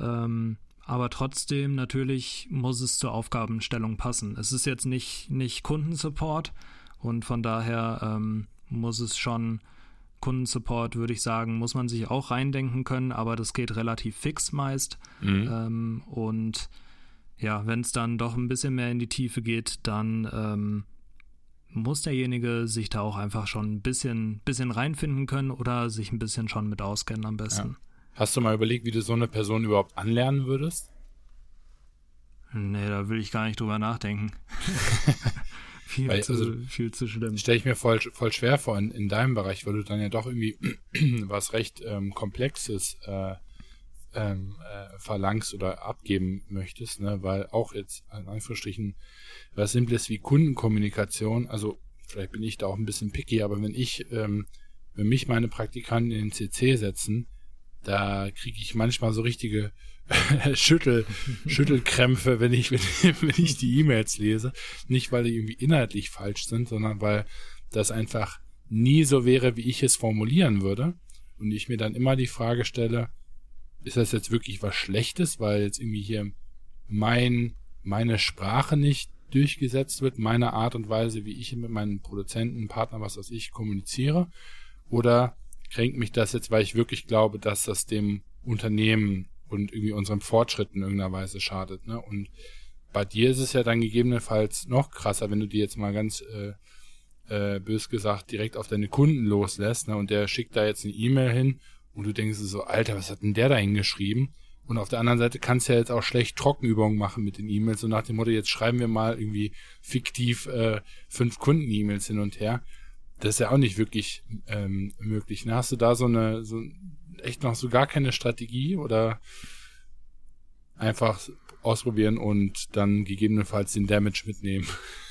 Ähm, aber trotzdem natürlich muss es zur Aufgabenstellung passen. Es ist jetzt nicht, nicht Kundensupport und von daher ähm, muss es schon Kundensupport, würde ich sagen, muss man sich auch reindenken können, aber das geht relativ fix meist. Mhm. Ähm, und ja, wenn es dann doch ein bisschen mehr in die Tiefe geht, dann ähm, muss derjenige sich da auch einfach schon ein bisschen, bisschen reinfinden können oder sich ein bisschen schon mit auskennen am besten. Ja. Hast du mal überlegt, wie du so eine Person überhaupt anlernen würdest? Nee, da will ich gar nicht drüber nachdenken. viel, weil, zu, also, viel zu schlimm. Stelle ich mir voll, voll schwer vor in, in deinem Bereich, weil du dann ja doch irgendwie was recht ähm, Komplexes äh, ähm, äh, verlangst oder abgeben möchtest, ne? weil auch jetzt in Anführungsstrichen was Simples wie Kundenkommunikation, also vielleicht bin ich da auch ein bisschen picky, aber wenn ich, ähm, wenn mich meine Praktikanten in den CC setzen, da kriege ich manchmal so richtige Schüttel, Schüttelkrämpfe, wenn ich, wenn, wenn ich die E-Mails lese. Nicht, weil die irgendwie inhaltlich falsch sind, sondern weil das einfach nie so wäre, wie ich es formulieren würde. Und ich mir dann immer die Frage stelle, ist das jetzt wirklich was Schlechtes, weil jetzt irgendwie hier mein, meine Sprache nicht durchgesetzt wird, meine Art und Weise, wie ich mit meinen Produzenten, Partnern, was weiß ich, kommuniziere? Oder kränkt mich das jetzt, weil ich wirklich glaube, dass das dem Unternehmen und irgendwie unserem Fortschritt in irgendeiner Weise schadet. Ne? Und bei dir ist es ja dann gegebenenfalls noch krasser, wenn du die jetzt mal ganz äh, äh, bös gesagt direkt auf deine Kunden loslässt ne? und der schickt da jetzt eine E-Mail hin und du denkst so, Alter, was hat denn der da hingeschrieben? Und auf der anderen Seite kannst du ja jetzt auch schlecht Trockenübungen machen mit den E-Mails, so nach dem Motto, jetzt schreiben wir mal irgendwie fiktiv äh, fünf Kunden-E-Mails hin und her. Das ist ja auch nicht wirklich ähm, möglich. Ne? Hast du da so eine, so echt noch so gar keine Strategie oder einfach ausprobieren und dann gegebenenfalls den Damage mitnehmen?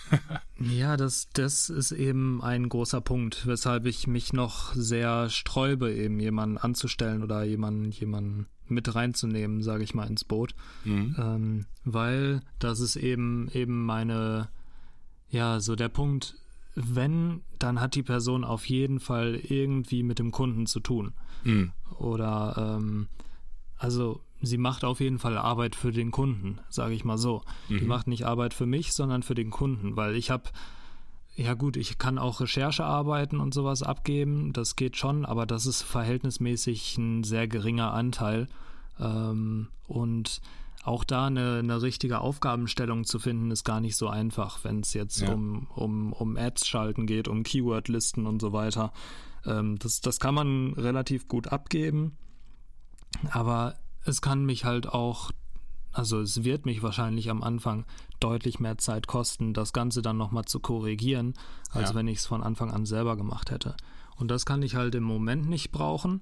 ja, das, das ist eben ein großer Punkt, weshalb ich mich noch sehr sträube, eben jemanden anzustellen oder jemanden, jemanden mit reinzunehmen, sage ich mal, ins Boot. Mhm. Ähm, weil das ist eben eben meine, ja, so der Punkt, wenn, dann hat die Person auf jeden Fall irgendwie mit dem Kunden zu tun. Mhm. Oder ähm, also sie macht auf jeden Fall Arbeit für den Kunden, sage ich mal so. Mhm. Die macht nicht Arbeit für mich, sondern für den Kunden, weil ich habe ja gut, ich kann auch Recherchearbeiten und sowas abgeben, das geht schon, aber das ist verhältnismäßig ein sehr geringer Anteil. Ähm, und auch da eine, eine richtige Aufgabenstellung zu finden, ist gar nicht so einfach, wenn es jetzt ja. um, um, um Ads schalten geht, um Keywordlisten und so weiter. Ähm, das, das kann man relativ gut abgeben, aber es kann mich halt auch, also es wird mich wahrscheinlich am Anfang deutlich mehr Zeit kosten, das Ganze dann nochmal zu korrigieren, als ja. wenn ich es von Anfang an selber gemacht hätte. Und das kann ich halt im Moment nicht brauchen.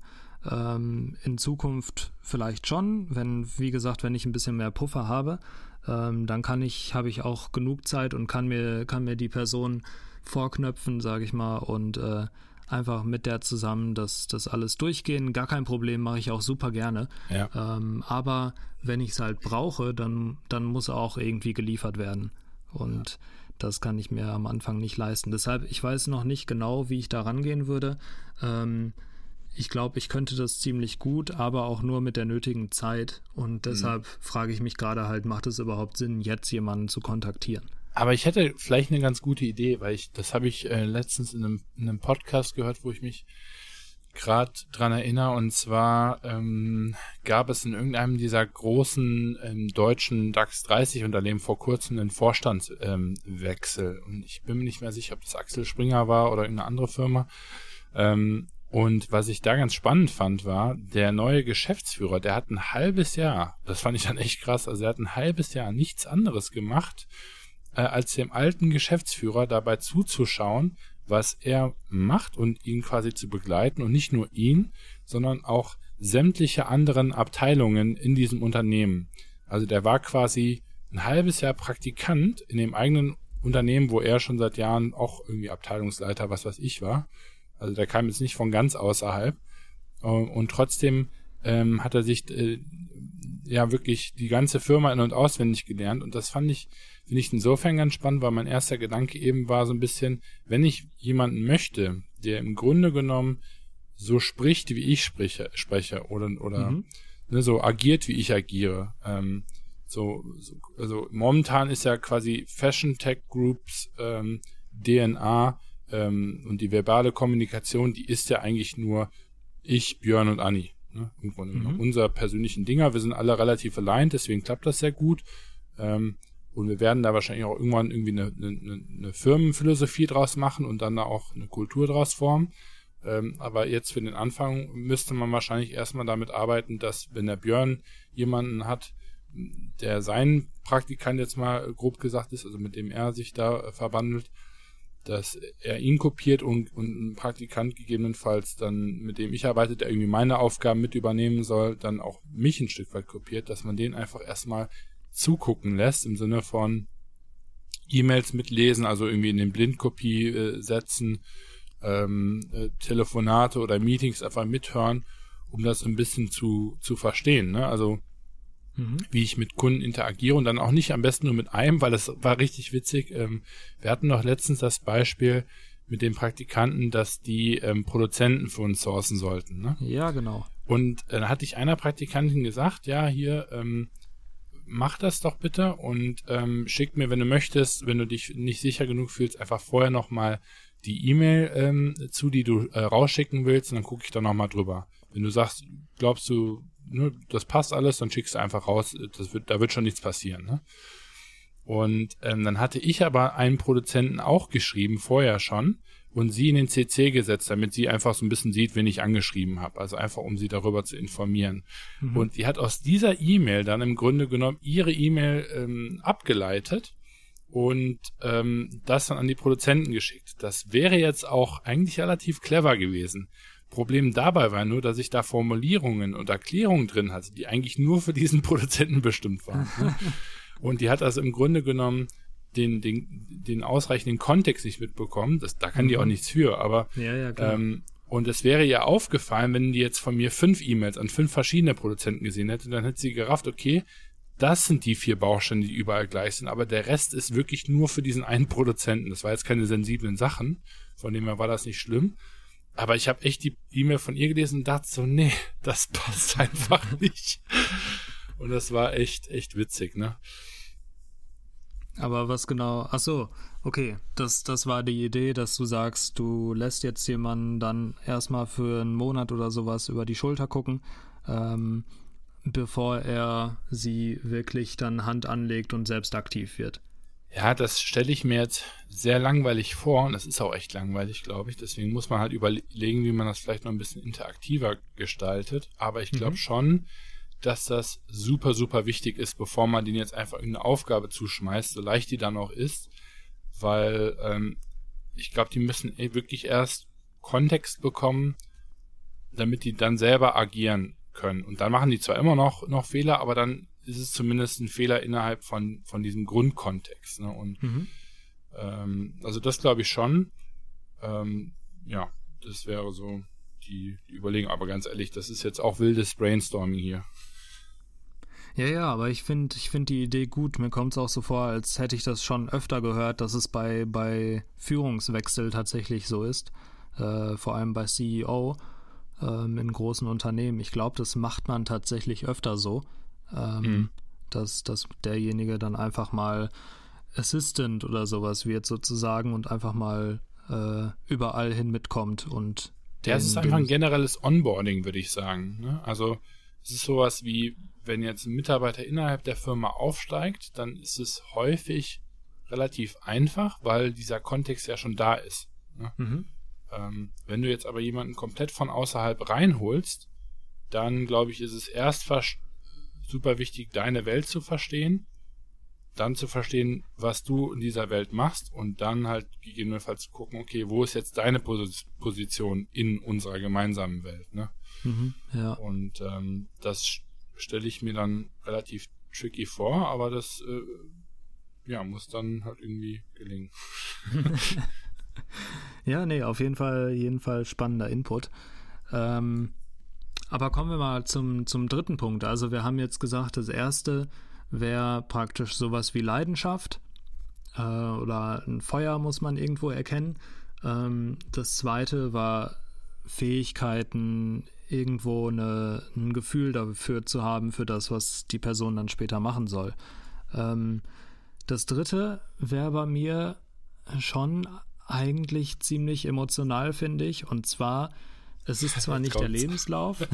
Ähm, in Zukunft vielleicht schon, wenn, wie gesagt, wenn ich ein bisschen mehr Puffer habe, ähm, dann kann ich, habe ich auch genug Zeit und kann mir, kann mir die Person vorknöpfen, sage ich mal, und äh, einfach mit der zusammen das, das alles durchgehen. Gar kein Problem, mache ich auch super gerne. Ja. Ähm, aber wenn ich es halt brauche, dann, dann muss auch irgendwie geliefert werden. Und ja. das kann ich mir am Anfang nicht leisten. Deshalb, ich weiß noch nicht genau, wie ich da rangehen würde. Ähm, ich glaube, ich könnte das ziemlich gut, aber auch nur mit der nötigen Zeit. Und deshalb mhm. frage ich mich gerade halt, macht es überhaupt Sinn, jetzt jemanden zu kontaktieren? Aber ich hätte vielleicht eine ganz gute Idee, weil ich, das habe ich äh, letztens in einem, in einem Podcast gehört, wo ich mich gerade dran erinnere. Und zwar ähm, gab es in irgendeinem dieser großen ähm, deutschen DAX 30 Unternehmen vor kurzem einen Vorstandswechsel. Ähm, und ich bin mir nicht mehr sicher, ob das Axel Springer war oder irgendeine andere Firma. Ähm, und was ich da ganz spannend fand, war, der neue Geschäftsführer, der hat ein halbes Jahr, das fand ich dann echt krass, also er hat ein halbes Jahr nichts anderes gemacht, äh, als dem alten Geschäftsführer dabei zuzuschauen, was er macht und ihn quasi zu begleiten und nicht nur ihn, sondern auch sämtliche anderen Abteilungen in diesem Unternehmen. Also der war quasi ein halbes Jahr Praktikant in dem eigenen Unternehmen, wo er schon seit Jahren auch irgendwie Abteilungsleiter, was weiß ich war. Also der kam jetzt nicht von ganz außerhalb. Und trotzdem ähm, hat er sich äh, ja wirklich die ganze Firma in- und auswendig gelernt. Und das fand ich, finde ich insofern ganz spannend, weil mein erster Gedanke eben war so ein bisschen, wenn ich jemanden möchte, der im Grunde genommen so spricht, wie ich spreche, spreche oder, oder mhm. ne, so agiert, wie ich agiere. Ähm, so, so, also momentan ist ja quasi Fashion Tech Groups ähm, DNA ähm, und die verbale Kommunikation, die ist ja eigentlich nur ich, Björn und Anni. Ne? Im Grunde mhm. unser persönlichen Dinger. Wir sind alle relativ aligned, deswegen klappt das sehr gut. Ähm, und wir werden da wahrscheinlich auch irgendwann irgendwie eine, eine, eine Firmenphilosophie draus machen und dann da auch eine Kultur draus formen. Ähm, aber jetzt für den Anfang müsste man wahrscheinlich erstmal damit arbeiten, dass wenn der Björn jemanden hat, der sein Praktikant jetzt mal grob gesagt ist, also mit dem er sich da verbandelt, dass er ihn kopiert und, und ein Praktikant gegebenenfalls dann, mit dem ich arbeite, der irgendwie meine Aufgaben mit übernehmen soll, dann auch mich ein Stück weit kopiert, dass man den einfach erstmal zugucken lässt, im Sinne von E-Mails mitlesen, also irgendwie in den Blindkopie äh, setzen, ähm, äh, Telefonate oder Meetings einfach mithören, um das ein bisschen zu, zu verstehen. Ne? Also mhm. wie ich mit Kunden interagiere und dann auch nicht am besten nur mit einem, weil das war richtig witzig. Ähm, wir hatten noch letztens das Beispiel mit den Praktikanten, dass die ähm, Produzenten für uns sourcen sollten. Ne? Ja, genau. Und äh, dann hatte ich einer Praktikantin gesagt, ja, hier, ähm, mach das doch bitte und ähm, schick mir, wenn du möchtest, wenn du dich nicht sicher genug fühlst, einfach vorher nochmal die E-Mail ähm, zu, die du äh, rausschicken willst und dann gucke ich da nochmal drüber. Wenn du sagst, glaubst du, ne, das passt alles, dann schickst du einfach raus, das wird, da wird schon nichts passieren. Ne? Und ähm, dann hatte ich aber einen Produzenten auch geschrieben, vorher schon, und sie in den CC gesetzt, damit sie einfach so ein bisschen sieht, wen ich angeschrieben habe. Also einfach, um sie darüber zu informieren. Mhm. Und sie hat aus dieser E-Mail dann im Grunde genommen ihre E-Mail ähm, abgeleitet und ähm, das dann an die Produzenten geschickt. Das wäre jetzt auch eigentlich relativ clever gewesen. Problem dabei war nur, dass ich da Formulierungen und Erklärungen drin hatte, die eigentlich nur für diesen Produzenten bestimmt waren. Ne? Und die hat also im Grunde genommen den, den, den ausreichenden Kontext nicht mitbekommen. Das, da kann mhm. die auch mhm. nichts für, aber ja, ja, klar. Ähm, und es wäre ihr aufgefallen, wenn die jetzt von mir fünf E-Mails an fünf verschiedene Produzenten gesehen hätte, dann hätte sie gerafft, okay, das sind die vier Bausteine, die überall gleich sind, aber der Rest ist wirklich nur für diesen einen Produzenten. Das war jetzt keine sensiblen Sachen, von dem her war das nicht schlimm. Aber ich habe echt die E-Mail von ihr gelesen und dachte so, nee, das passt einfach nicht. Und das war echt, echt witzig, ne? Aber was genau, ach so, okay, das, das war die Idee, dass du sagst, du lässt jetzt jemanden dann erstmal für einen Monat oder sowas über die Schulter gucken, ähm, bevor er sie wirklich dann Hand anlegt und selbst aktiv wird. Ja, das stelle ich mir jetzt sehr langweilig vor und das ist auch echt langweilig, glaube ich. Deswegen muss man halt überlegen, wie man das vielleicht noch ein bisschen interaktiver gestaltet. Aber ich glaube mhm. schon, dass das super, super wichtig ist, bevor man den jetzt einfach irgendeine Aufgabe zuschmeißt, so leicht die dann auch ist. Weil ähm, ich glaube, die müssen eh wirklich erst Kontext bekommen, damit die dann selber agieren können. Und dann machen die zwar immer noch, noch Fehler, aber dann ist es zumindest ein Fehler innerhalb von, von diesem Grundkontext. Ne? Und mhm. ähm, also das glaube ich schon. Ähm, ja, das wäre so die, die Überlegung. Aber ganz ehrlich, das ist jetzt auch wildes Brainstorming hier. Ja, ja, aber ich finde ich find die Idee gut. Mir kommt es auch so vor, als hätte ich das schon öfter gehört, dass es bei, bei Führungswechsel tatsächlich so ist. Äh, vor allem bei CEO ähm, in großen Unternehmen. Ich glaube, das macht man tatsächlich öfter so ähm, mhm. dass, dass derjenige dann einfach mal Assistant oder sowas wird sozusagen und einfach mal äh, überall hin mitkommt und ja, es ist einfach ein generelles Onboarding, würde ich sagen. Ne? Also es ist sowas wie, wenn jetzt ein Mitarbeiter innerhalb der Firma aufsteigt, dann ist es häufig relativ einfach, weil dieser Kontext ja schon da ist. Ne? Mhm. Ähm, wenn du jetzt aber jemanden komplett von außerhalb reinholst, dann glaube ich, ist es erst super wichtig, deine Welt zu verstehen, dann zu verstehen, was du in dieser Welt machst und dann halt gegebenenfalls zu gucken, okay, wo ist jetzt deine Pos Position in unserer gemeinsamen Welt, ne? Mhm, ja. Und ähm, das stelle ich mir dann relativ tricky vor, aber das äh, ja, muss dann halt irgendwie gelingen. ja, nee, auf jeden Fall, jeden Fall spannender Input. Ähm, aber kommen wir mal zum, zum dritten Punkt. Also wir haben jetzt gesagt, das erste wäre praktisch sowas wie Leidenschaft äh, oder ein Feuer muss man irgendwo erkennen. Ähm, das zweite war Fähigkeiten irgendwo eine, ein Gefühl dafür zu haben, für das, was die Person dann später machen soll. Ähm, das dritte wäre bei mir schon eigentlich ziemlich emotional, finde ich. Und zwar, es ist zwar nicht der Lebenslauf,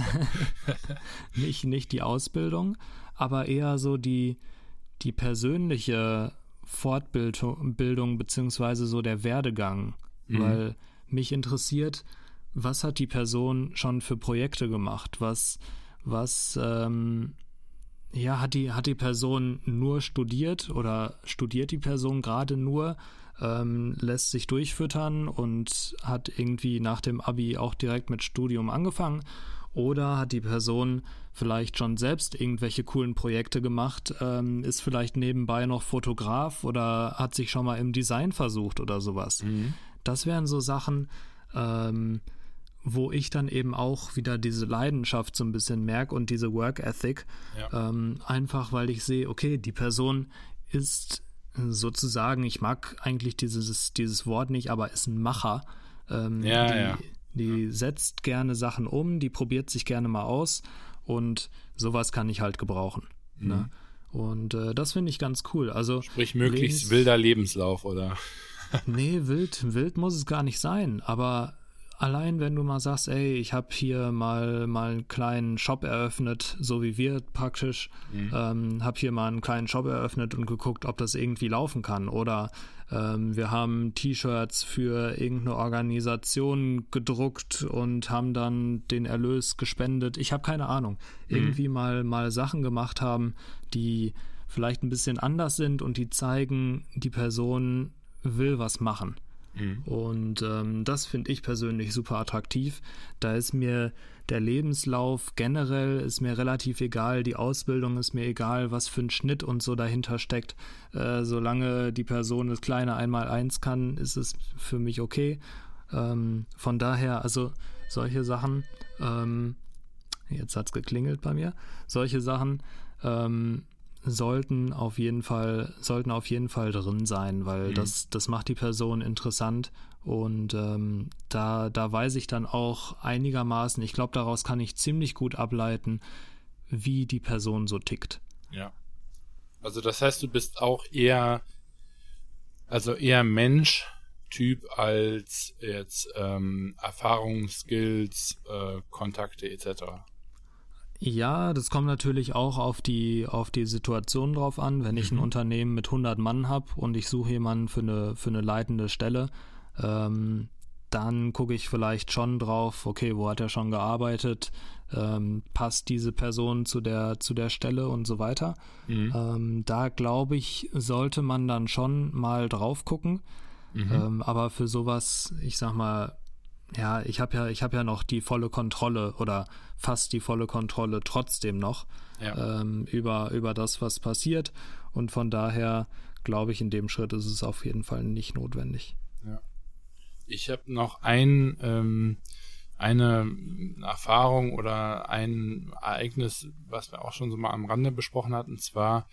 nicht, nicht die Ausbildung, aber eher so die, die persönliche Fortbildung beziehungsweise so der Werdegang. Mhm. Weil mich interessiert, was hat die Person schon für Projekte gemacht? Was, was, ähm, ja, hat die, hat die Person nur studiert oder studiert die Person gerade nur, ähm, lässt sich durchfüttern und hat irgendwie nach dem Abi auch direkt mit Studium angefangen? Oder hat die Person vielleicht schon selbst irgendwelche coolen Projekte gemacht, ähm, ist vielleicht nebenbei noch Fotograf oder hat sich schon mal im Design versucht oder sowas? Mhm. Das wären so Sachen, ähm, wo ich dann eben auch wieder diese Leidenschaft so ein bisschen merke und diese Work Ethic. Ja. Ähm, einfach weil ich sehe, okay, die Person ist sozusagen, ich mag eigentlich dieses, dieses Wort nicht, aber ist ein Macher. Ähm, ja, die, ja. die setzt gerne Sachen um, die probiert sich gerne mal aus und sowas kann ich halt gebrauchen. Mhm. Ne? Und äh, das finde ich ganz cool. Also Sprich möglichst Lebens wilder Lebenslauf, oder? nee, wild, wild muss es gar nicht sein, aber Allein wenn du mal sagst, ey, ich habe hier mal, mal einen kleinen Shop eröffnet, so wie wir praktisch, mhm. ähm, habe hier mal einen kleinen Shop eröffnet und geguckt, ob das irgendwie laufen kann. Oder ähm, wir haben T-Shirts für irgendeine Organisation gedruckt und haben dann den Erlös gespendet. Ich habe keine Ahnung. Mhm. Irgendwie mal, mal Sachen gemacht haben, die vielleicht ein bisschen anders sind und die zeigen, die Person will was machen. Mhm. Und ähm, das finde ich persönlich super attraktiv. Da ist mir der Lebenslauf generell ist mir relativ egal, die Ausbildung ist mir egal, was für ein Schnitt und so dahinter steckt. Äh, solange die Person das kleine Einmal-Eins kann, ist es für mich okay. Ähm, von daher, also solche Sachen, ähm, jetzt hat es geklingelt bei mir, solche Sachen ähm, sollten auf jeden Fall, sollten auf jeden Fall drin sein, weil mhm. das, das macht die Person interessant und ähm, da, da weiß ich dann auch einigermaßen, ich glaube, daraus kann ich ziemlich gut ableiten, wie die Person so tickt. Ja. Also das heißt, du bist auch eher, also eher Mensch-Typ als jetzt ähm, Erfahrung, Skills, äh, Kontakte etc. Ja, das kommt natürlich auch auf die, auf die Situation drauf an. Wenn ich ein mhm. Unternehmen mit 100 Mann habe und ich suche jemanden für eine, für eine leitende Stelle, ähm, dann gucke ich vielleicht schon drauf, okay, wo hat er schon gearbeitet, ähm, passt diese Person zu der, zu der Stelle und so weiter. Mhm. Ähm, da glaube ich, sollte man dann schon mal drauf gucken. Mhm. Ähm, aber für sowas, ich sag mal, ja, ich habe ja, ich habe ja noch die volle Kontrolle oder fast die volle Kontrolle trotzdem noch ja. ähm, über, über das, was passiert. Und von daher glaube ich, in dem Schritt ist es auf jeden Fall nicht notwendig. Ja. Ich habe noch ein, ähm, eine Erfahrung oder ein Ereignis, was wir auch schon so mal am Rande besprochen hatten, und zwar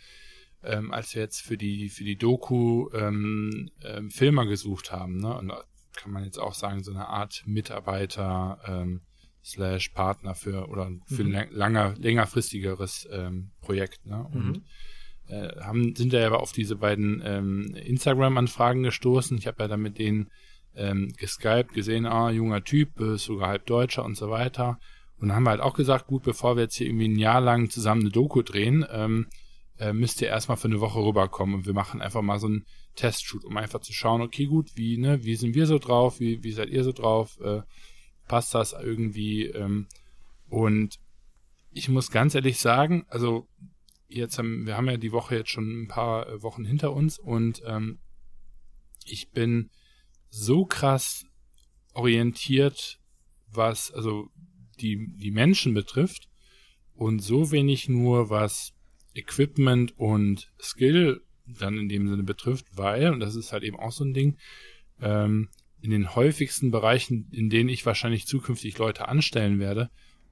ähm, als wir jetzt für die für die Doku ähm, ähm, Filmer gesucht haben, ne? Und kann man jetzt auch sagen, so eine Art Mitarbeiter ähm, slash Partner für oder für mhm. ein langer, längerfristigeres ähm, Projekt. Ne? Und mhm. äh, haben, sind ja aber auf diese beiden ähm, Instagram-Anfragen gestoßen. Ich habe ja dann mit denen ähm, geskypt, gesehen, ah, junger Typ, ist sogar halb Deutscher und so weiter. Und dann haben wir halt auch gesagt, gut, bevor wir jetzt hier irgendwie ein Jahr lang zusammen eine Doku drehen, ähm, äh, müsst ihr erstmal für eine Woche rüberkommen und wir machen einfach mal so einen Testshoot, um einfach zu schauen, okay, gut, wie, ne, wie sind wir so drauf, wie, wie seid ihr so drauf, äh, passt das irgendwie, ähm, und ich muss ganz ehrlich sagen, also jetzt haben, wir haben ja die Woche jetzt schon ein paar äh, Wochen hinter uns und ähm, ich bin so krass orientiert, was also die, die Menschen betrifft und so wenig nur, was Equipment und Skill dann in dem Sinne betrifft, weil, und das ist halt eben auch so ein Ding, ähm, in den häufigsten Bereichen, in denen ich wahrscheinlich zukünftig Leute anstellen werde,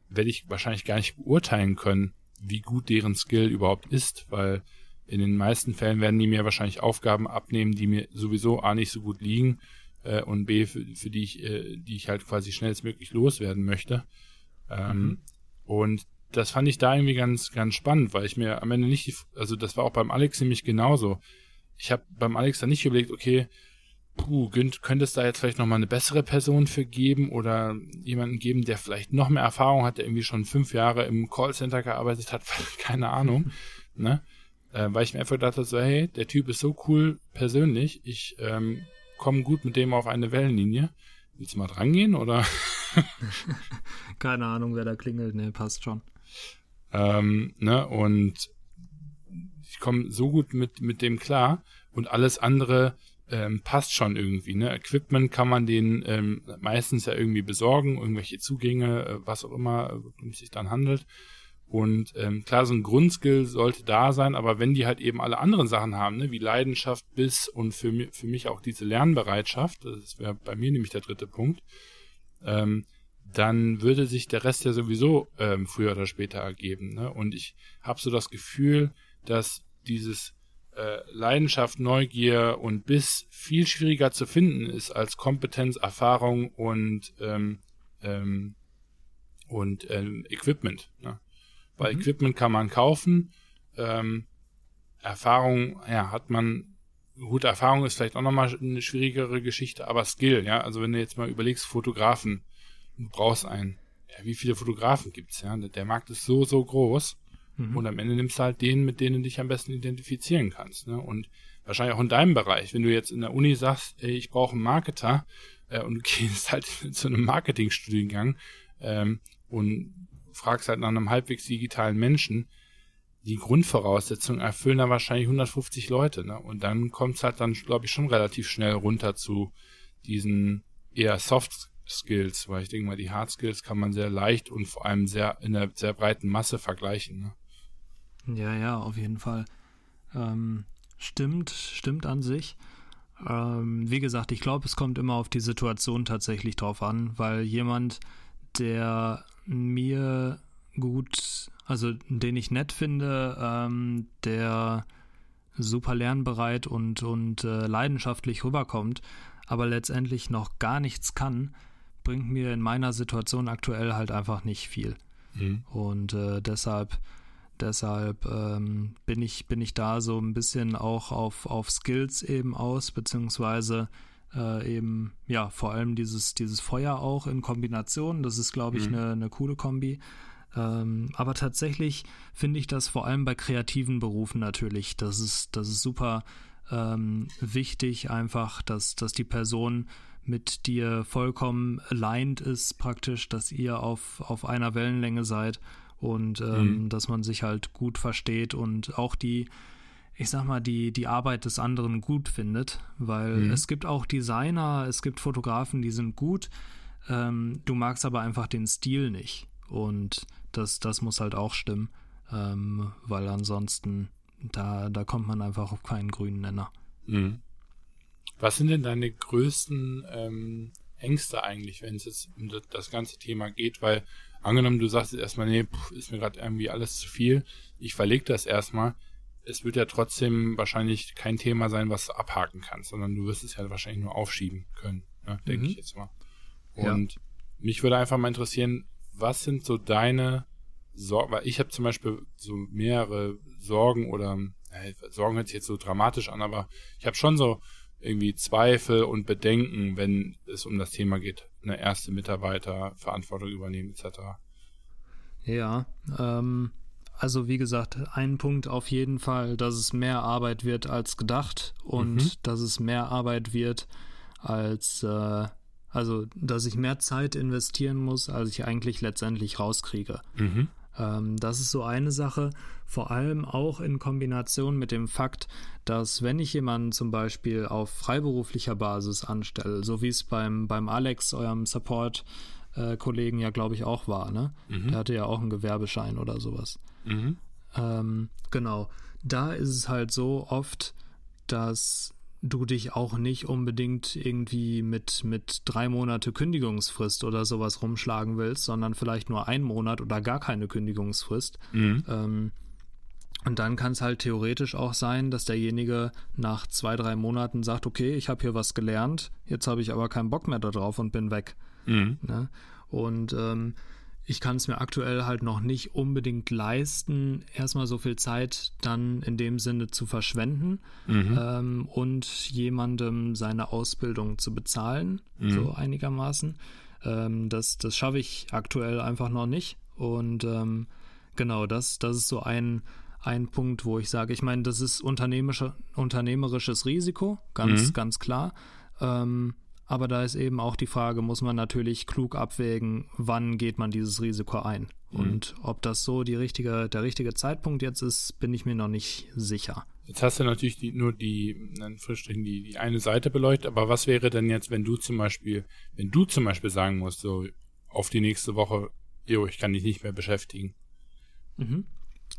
werde ich wahrscheinlich gar nicht beurteilen können, wie gut deren Skill überhaupt ist, weil in den meisten Fällen werden die mir wahrscheinlich Aufgaben abnehmen, die mir sowieso A nicht so gut liegen äh, und B, für, für die ich, äh, die ich halt quasi schnellstmöglich loswerden möchte. Ähm, mhm. Und das fand ich da irgendwie ganz, ganz spannend, weil ich mir am Ende nicht, die, also das war auch beim Alex nämlich genauso. Ich habe beim Alex dann nicht überlegt, okay, puh, könnte es da jetzt vielleicht nochmal eine bessere Person für geben oder jemanden geben, der vielleicht noch mehr Erfahrung hat, der irgendwie schon fünf Jahre im Callcenter gearbeitet hat, keine Ahnung, ne? Äh, weil ich mir einfach dachte so, hey, der Typ ist so cool persönlich, ich ähm, komme gut mit dem auf eine Wellenlinie. Willst du mal drangehen oder? keine Ahnung, wer da klingelt, ne, passt schon. Ähm, ne, und ich komme so gut mit, mit dem klar und alles andere ähm, passt schon irgendwie. Ne? Equipment kann man den ähm, meistens ja irgendwie besorgen, irgendwelche Zugänge, äh, was auch immer, äh, um sich dann handelt. Und ähm, klar, so ein Grundskill sollte da sein, aber wenn die halt eben alle anderen Sachen haben, ne, wie Leidenschaft, Biss und für, für mich auch diese Lernbereitschaft, das wäre bei mir nämlich der dritte Punkt, ähm, dann würde sich der Rest ja sowieso ähm, früher oder später ergeben. Ne? Und ich habe so das Gefühl, dass dieses äh, Leidenschaft, Neugier und Biss viel schwieriger zu finden ist als Kompetenz, Erfahrung und ähm, ähm, und ähm, Equipment. Ne? Weil mhm. Equipment kann man kaufen, ähm, Erfahrung, ja, hat man, gute Erfahrung ist vielleicht auch nochmal eine schwierigere Geschichte, aber Skill, ja, also wenn du jetzt mal überlegst, Fotografen, du brauchst einen, ja, wie viele Fotografen gibt's, ja, der Markt ist so, so groß, Mhm. Und am Ende nimmst du halt den, mit denen du dich am besten identifizieren kannst. Ne? Und wahrscheinlich auch in deinem Bereich, wenn du jetzt in der Uni sagst, ey, ich brauche einen Marketer äh, und du gehst halt zu einem Marketingstudiengang ähm, und fragst halt nach einem halbwegs digitalen Menschen, die Grundvoraussetzungen erfüllen da wahrscheinlich 150 Leute. Ne? Und dann kommt es halt dann, glaube ich, schon relativ schnell runter zu diesen eher Soft Skills, weil ich denke mal, die Hard Skills kann man sehr leicht und vor allem sehr in einer sehr breiten Masse vergleichen. Ne? Ja, ja, auf jeden Fall. Ähm, stimmt, stimmt an sich. Ähm, wie gesagt, ich glaube, es kommt immer auf die Situation tatsächlich drauf an, weil jemand, der mir gut, also den ich nett finde, ähm, der super lernbereit und, und äh, leidenschaftlich rüberkommt, aber letztendlich noch gar nichts kann, bringt mir in meiner Situation aktuell halt einfach nicht viel. Mhm. Und äh, deshalb Deshalb ähm, bin, ich, bin ich da so ein bisschen auch auf, auf Skills eben aus, beziehungsweise äh, eben, ja, vor allem dieses, dieses Feuer auch in Kombination. Das ist, glaube ich, mhm. eine, eine coole Kombi. Ähm, aber tatsächlich finde ich das vor allem bei kreativen Berufen natürlich. Das ist, das ist super ähm, wichtig, einfach, dass, dass die Person mit dir vollkommen aligned ist, praktisch, dass ihr auf, auf einer Wellenlänge seid und ähm, mhm. dass man sich halt gut versteht und auch die, ich sag mal, die, die Arbeit des anderen gut findet, weil mhm. es gibt auch Designer, es gibt Fotografen, die sind gut, ähm, du magst aber einfach den Stil nicht und das, das muss halt auch stimmen, ähm, weil ansonsten da, da kommt man einfach auf keinen grünen Nenner. Mhm. Was sind denn deine größten ähm, Ängste eigentlich, wenn es jetzt um das ganze Thema geht? Weil angenommen, du sagst jetzt erstmal, nee, pff, ist mir gerade irgendwie alles zu viel, ich verlege das erstmal. Es wird ja trotzdem wahrscheinlich kein Thema sein, was du abhaken kannst, sondern du wirst es ja wahrscheinlich nur aufschieben können, ne? denke mhm. ich jetzt mal. Und ja. mich würde einfach mal interessieren, was sind so deine Sorgen, weil ich habe zum Beispiel so mehrere Sorgen oder äh, Sorgen hört sich jetzt so dramatisch an, aber ich habe schon so irgendwie Zweifel und Bedenken, wenn es um das Thema geht, eine erste Mitarbeiter Verantwortung übernehmen etc. Ja, ähm, also wie gesagt, ein Punkt auf jeden Fall, dass es mehr Arbeit wird als gedacht und mhm. dass es mehr Arbeit wird als, äh, also dass ich mehr Zeit investieren muss, als ich eigentlich letztendlich rauskriege. Mhm. Ähm, das ist so eine Sache, vor allem auch in Kombination mit dem Fakt, dass wenn ich jemanden zum Beispiel auf freiberuflicher Basis anstelle, so wie es beim, beim Alex, eurem Support-Kollegen ja, glaube ich, auch war, ne? Mhm. Der hatte ja auch einen Gewerbeschein oder sowas. Mhm. Ähm, genau. Da ist es halt so oft, dass du dich auch nicht unbedingt irgendwie mit, mit drei Monate Kündigungsfrist oder sowas rumschlagen willst, sondern vielleicht nur ein Monat oder gar keine Kündigungsfrist. Mhm. Ähm, und dann kann es halt theoretisch auch sein, dass derjenige nach zwei, drei Monaten sagt, okay, ich habe hier was gelernt, jetzt habe ich aber keinen Bock mehr darauf und bin weg. Mhm. Ne? Und ähm, ich kann es mir aktuell halt noch nicht unbedingt leisten, erstmal so viel Zeit dann in dem Sinne zu verschwenden mhm. ähm, und jemandem seine Ausbildung zu bezahlen, mhm. so einigermaßen. Ähm, das das schaffe ich aktuell einfach noch nicht. Und ähm, genau, das, das ist so ein, ein Punkt, wo ich sage, ich meine, das ist unternehmerisches Risiko, ganz, mhm. ganz klar. Ähm, aber da ist eben auch die Frage, muss man natürlich klug abwägen, wann geht man dieses Risiko ein? Mhm. Und ob das so die richtige, der richtige Zeitpunkt jetzt ist, bin ich mir noch nicht sicher. Jetzt hast du natürlich die, nur die, in die, die eine Seite beleuchtet, aber was wäre denn jetzt, wenn du zum Beispiel, wenn du zum Beispiel sagen musst, so auf die nächste Woche, jo, ich kann dich nicht mehr beschäftigen. Mhm.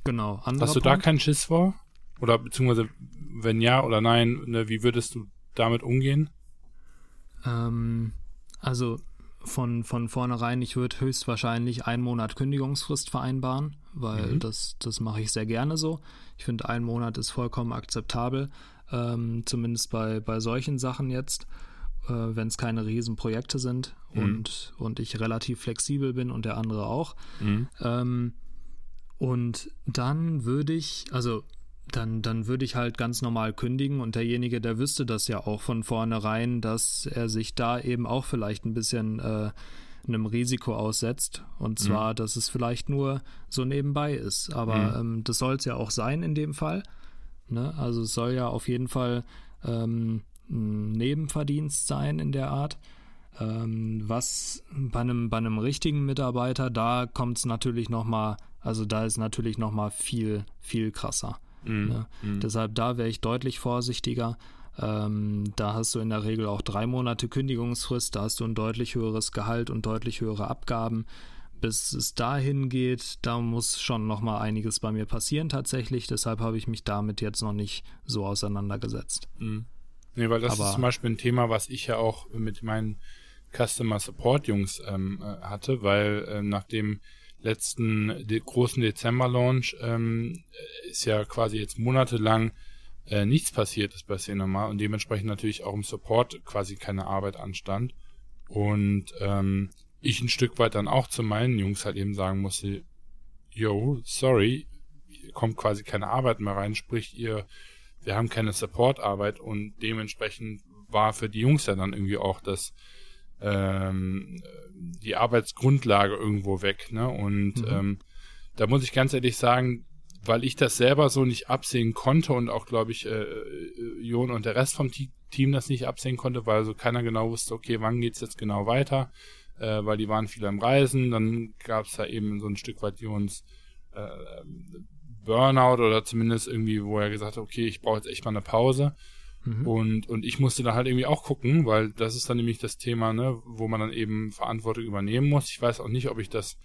Genau. Hast du Punkt? da keinen Schiss vor? Oder beziehungsweise, wenn ja oder nein, ne, wie würdest du damit umgehen? Ähm, also von, von vornherein, ich würde höchstwahrscheinlich einen Monat Kündigungsfrist vereinbaren, weil mhm. das, das mache ich sehr gerne so. Ich finde, ein Monat ist vollkommen akzeptabel, ähm, zumindest bei, bei solchen Sachen jetzt, äh, wenn es keine Riesenprojekte sind mhm. und, und ich relativ flexibel bin und der andere auch. Mhm. Ähm, und dann würde ich, also dann, dann würde ich halt ganz normal kündigen und derjenige, der wüsste das ja auch von vornherein, dass er sich da eben auch vielleicht ein bisschen äh, einem Risiko aussetzt. Und mhm. zwar, mhm. dass es vielleicht nur so nebenbei ist. Aber mhm. ähm, das soll es ja auch sein in dem Fall. Ne? Also es soll ja auf jeden Fall ähm, ein Nebenverdienst sein in der Art. Ähm, was bei einem, bei einem richtigen Mitarbeiter, da kommt es natürlich nochmal, also da ist natürlich nochmal viel, viel krasser. Mhm. Ne? Mhm. Deshalb da wäre ich deutlich vorsichtiger. Ähm, da hast du in der Regel auch drei Monate Kündigungsfrist, da hast du ein deutlich höheres Gehalt und deutlich höhere Abgaben. Bis es dahin geht, da muss schon noch mal einiges bei mir passieren tatsächlich. Deshalb habe ich mich damit jetzt noch nicht so auseinandergesetzt. Mhm. Nee, weil das Aber, ist zum Beispiel ein Thema, was ich ja auch mit meinen Customer Support Jungs ähm, äh, hatte, weil äh, nachdem letzten de großen Dezember-Launch ähm, ist ja quasi jetzt monatelang äh, nichts passiert ist bei Cinema und dementsprechend natürlich auch im Support quasi keine Arbeit anstand. Und ähm, ich ein Stück weit dann auch zu meinen Jungs halt eben sagen musste, yo, sorry, kommt quasi keine Arbeit mehr rein, sprich ihr, wir haben keine Support-Arbeit und dementsprechend war für die Jungs ja dann irgendwie auch das ähm, die Arbeitsgrundlage irgendwo weg. Ne? Und mhm. ähm, da muss ich ganz ehrlich sagen, weil ich das selber so nicht absehen konnte und auch, glaube ich, äh, äh Jon und der Rest vom Team das nicht absehen konnte, weil so keiner genau wusste, okay, wann geht's jetzt genau weiter, äh, weil die waren viel am Reisen, dann gab es da eben so ein Stück weit Jons äh, Burnout oder zumindest irgendwie, wo er gesagt hat, okay, ich brauche jetzt echt mal eine Pause. Mhm. Und, und ich musste da halt irgendwie auch gucken, weil das ist dann nämlich das Thema, ne, wo man dann eben Verantwortung übernehmen muss. Ich weiß auch nicht, ob ich das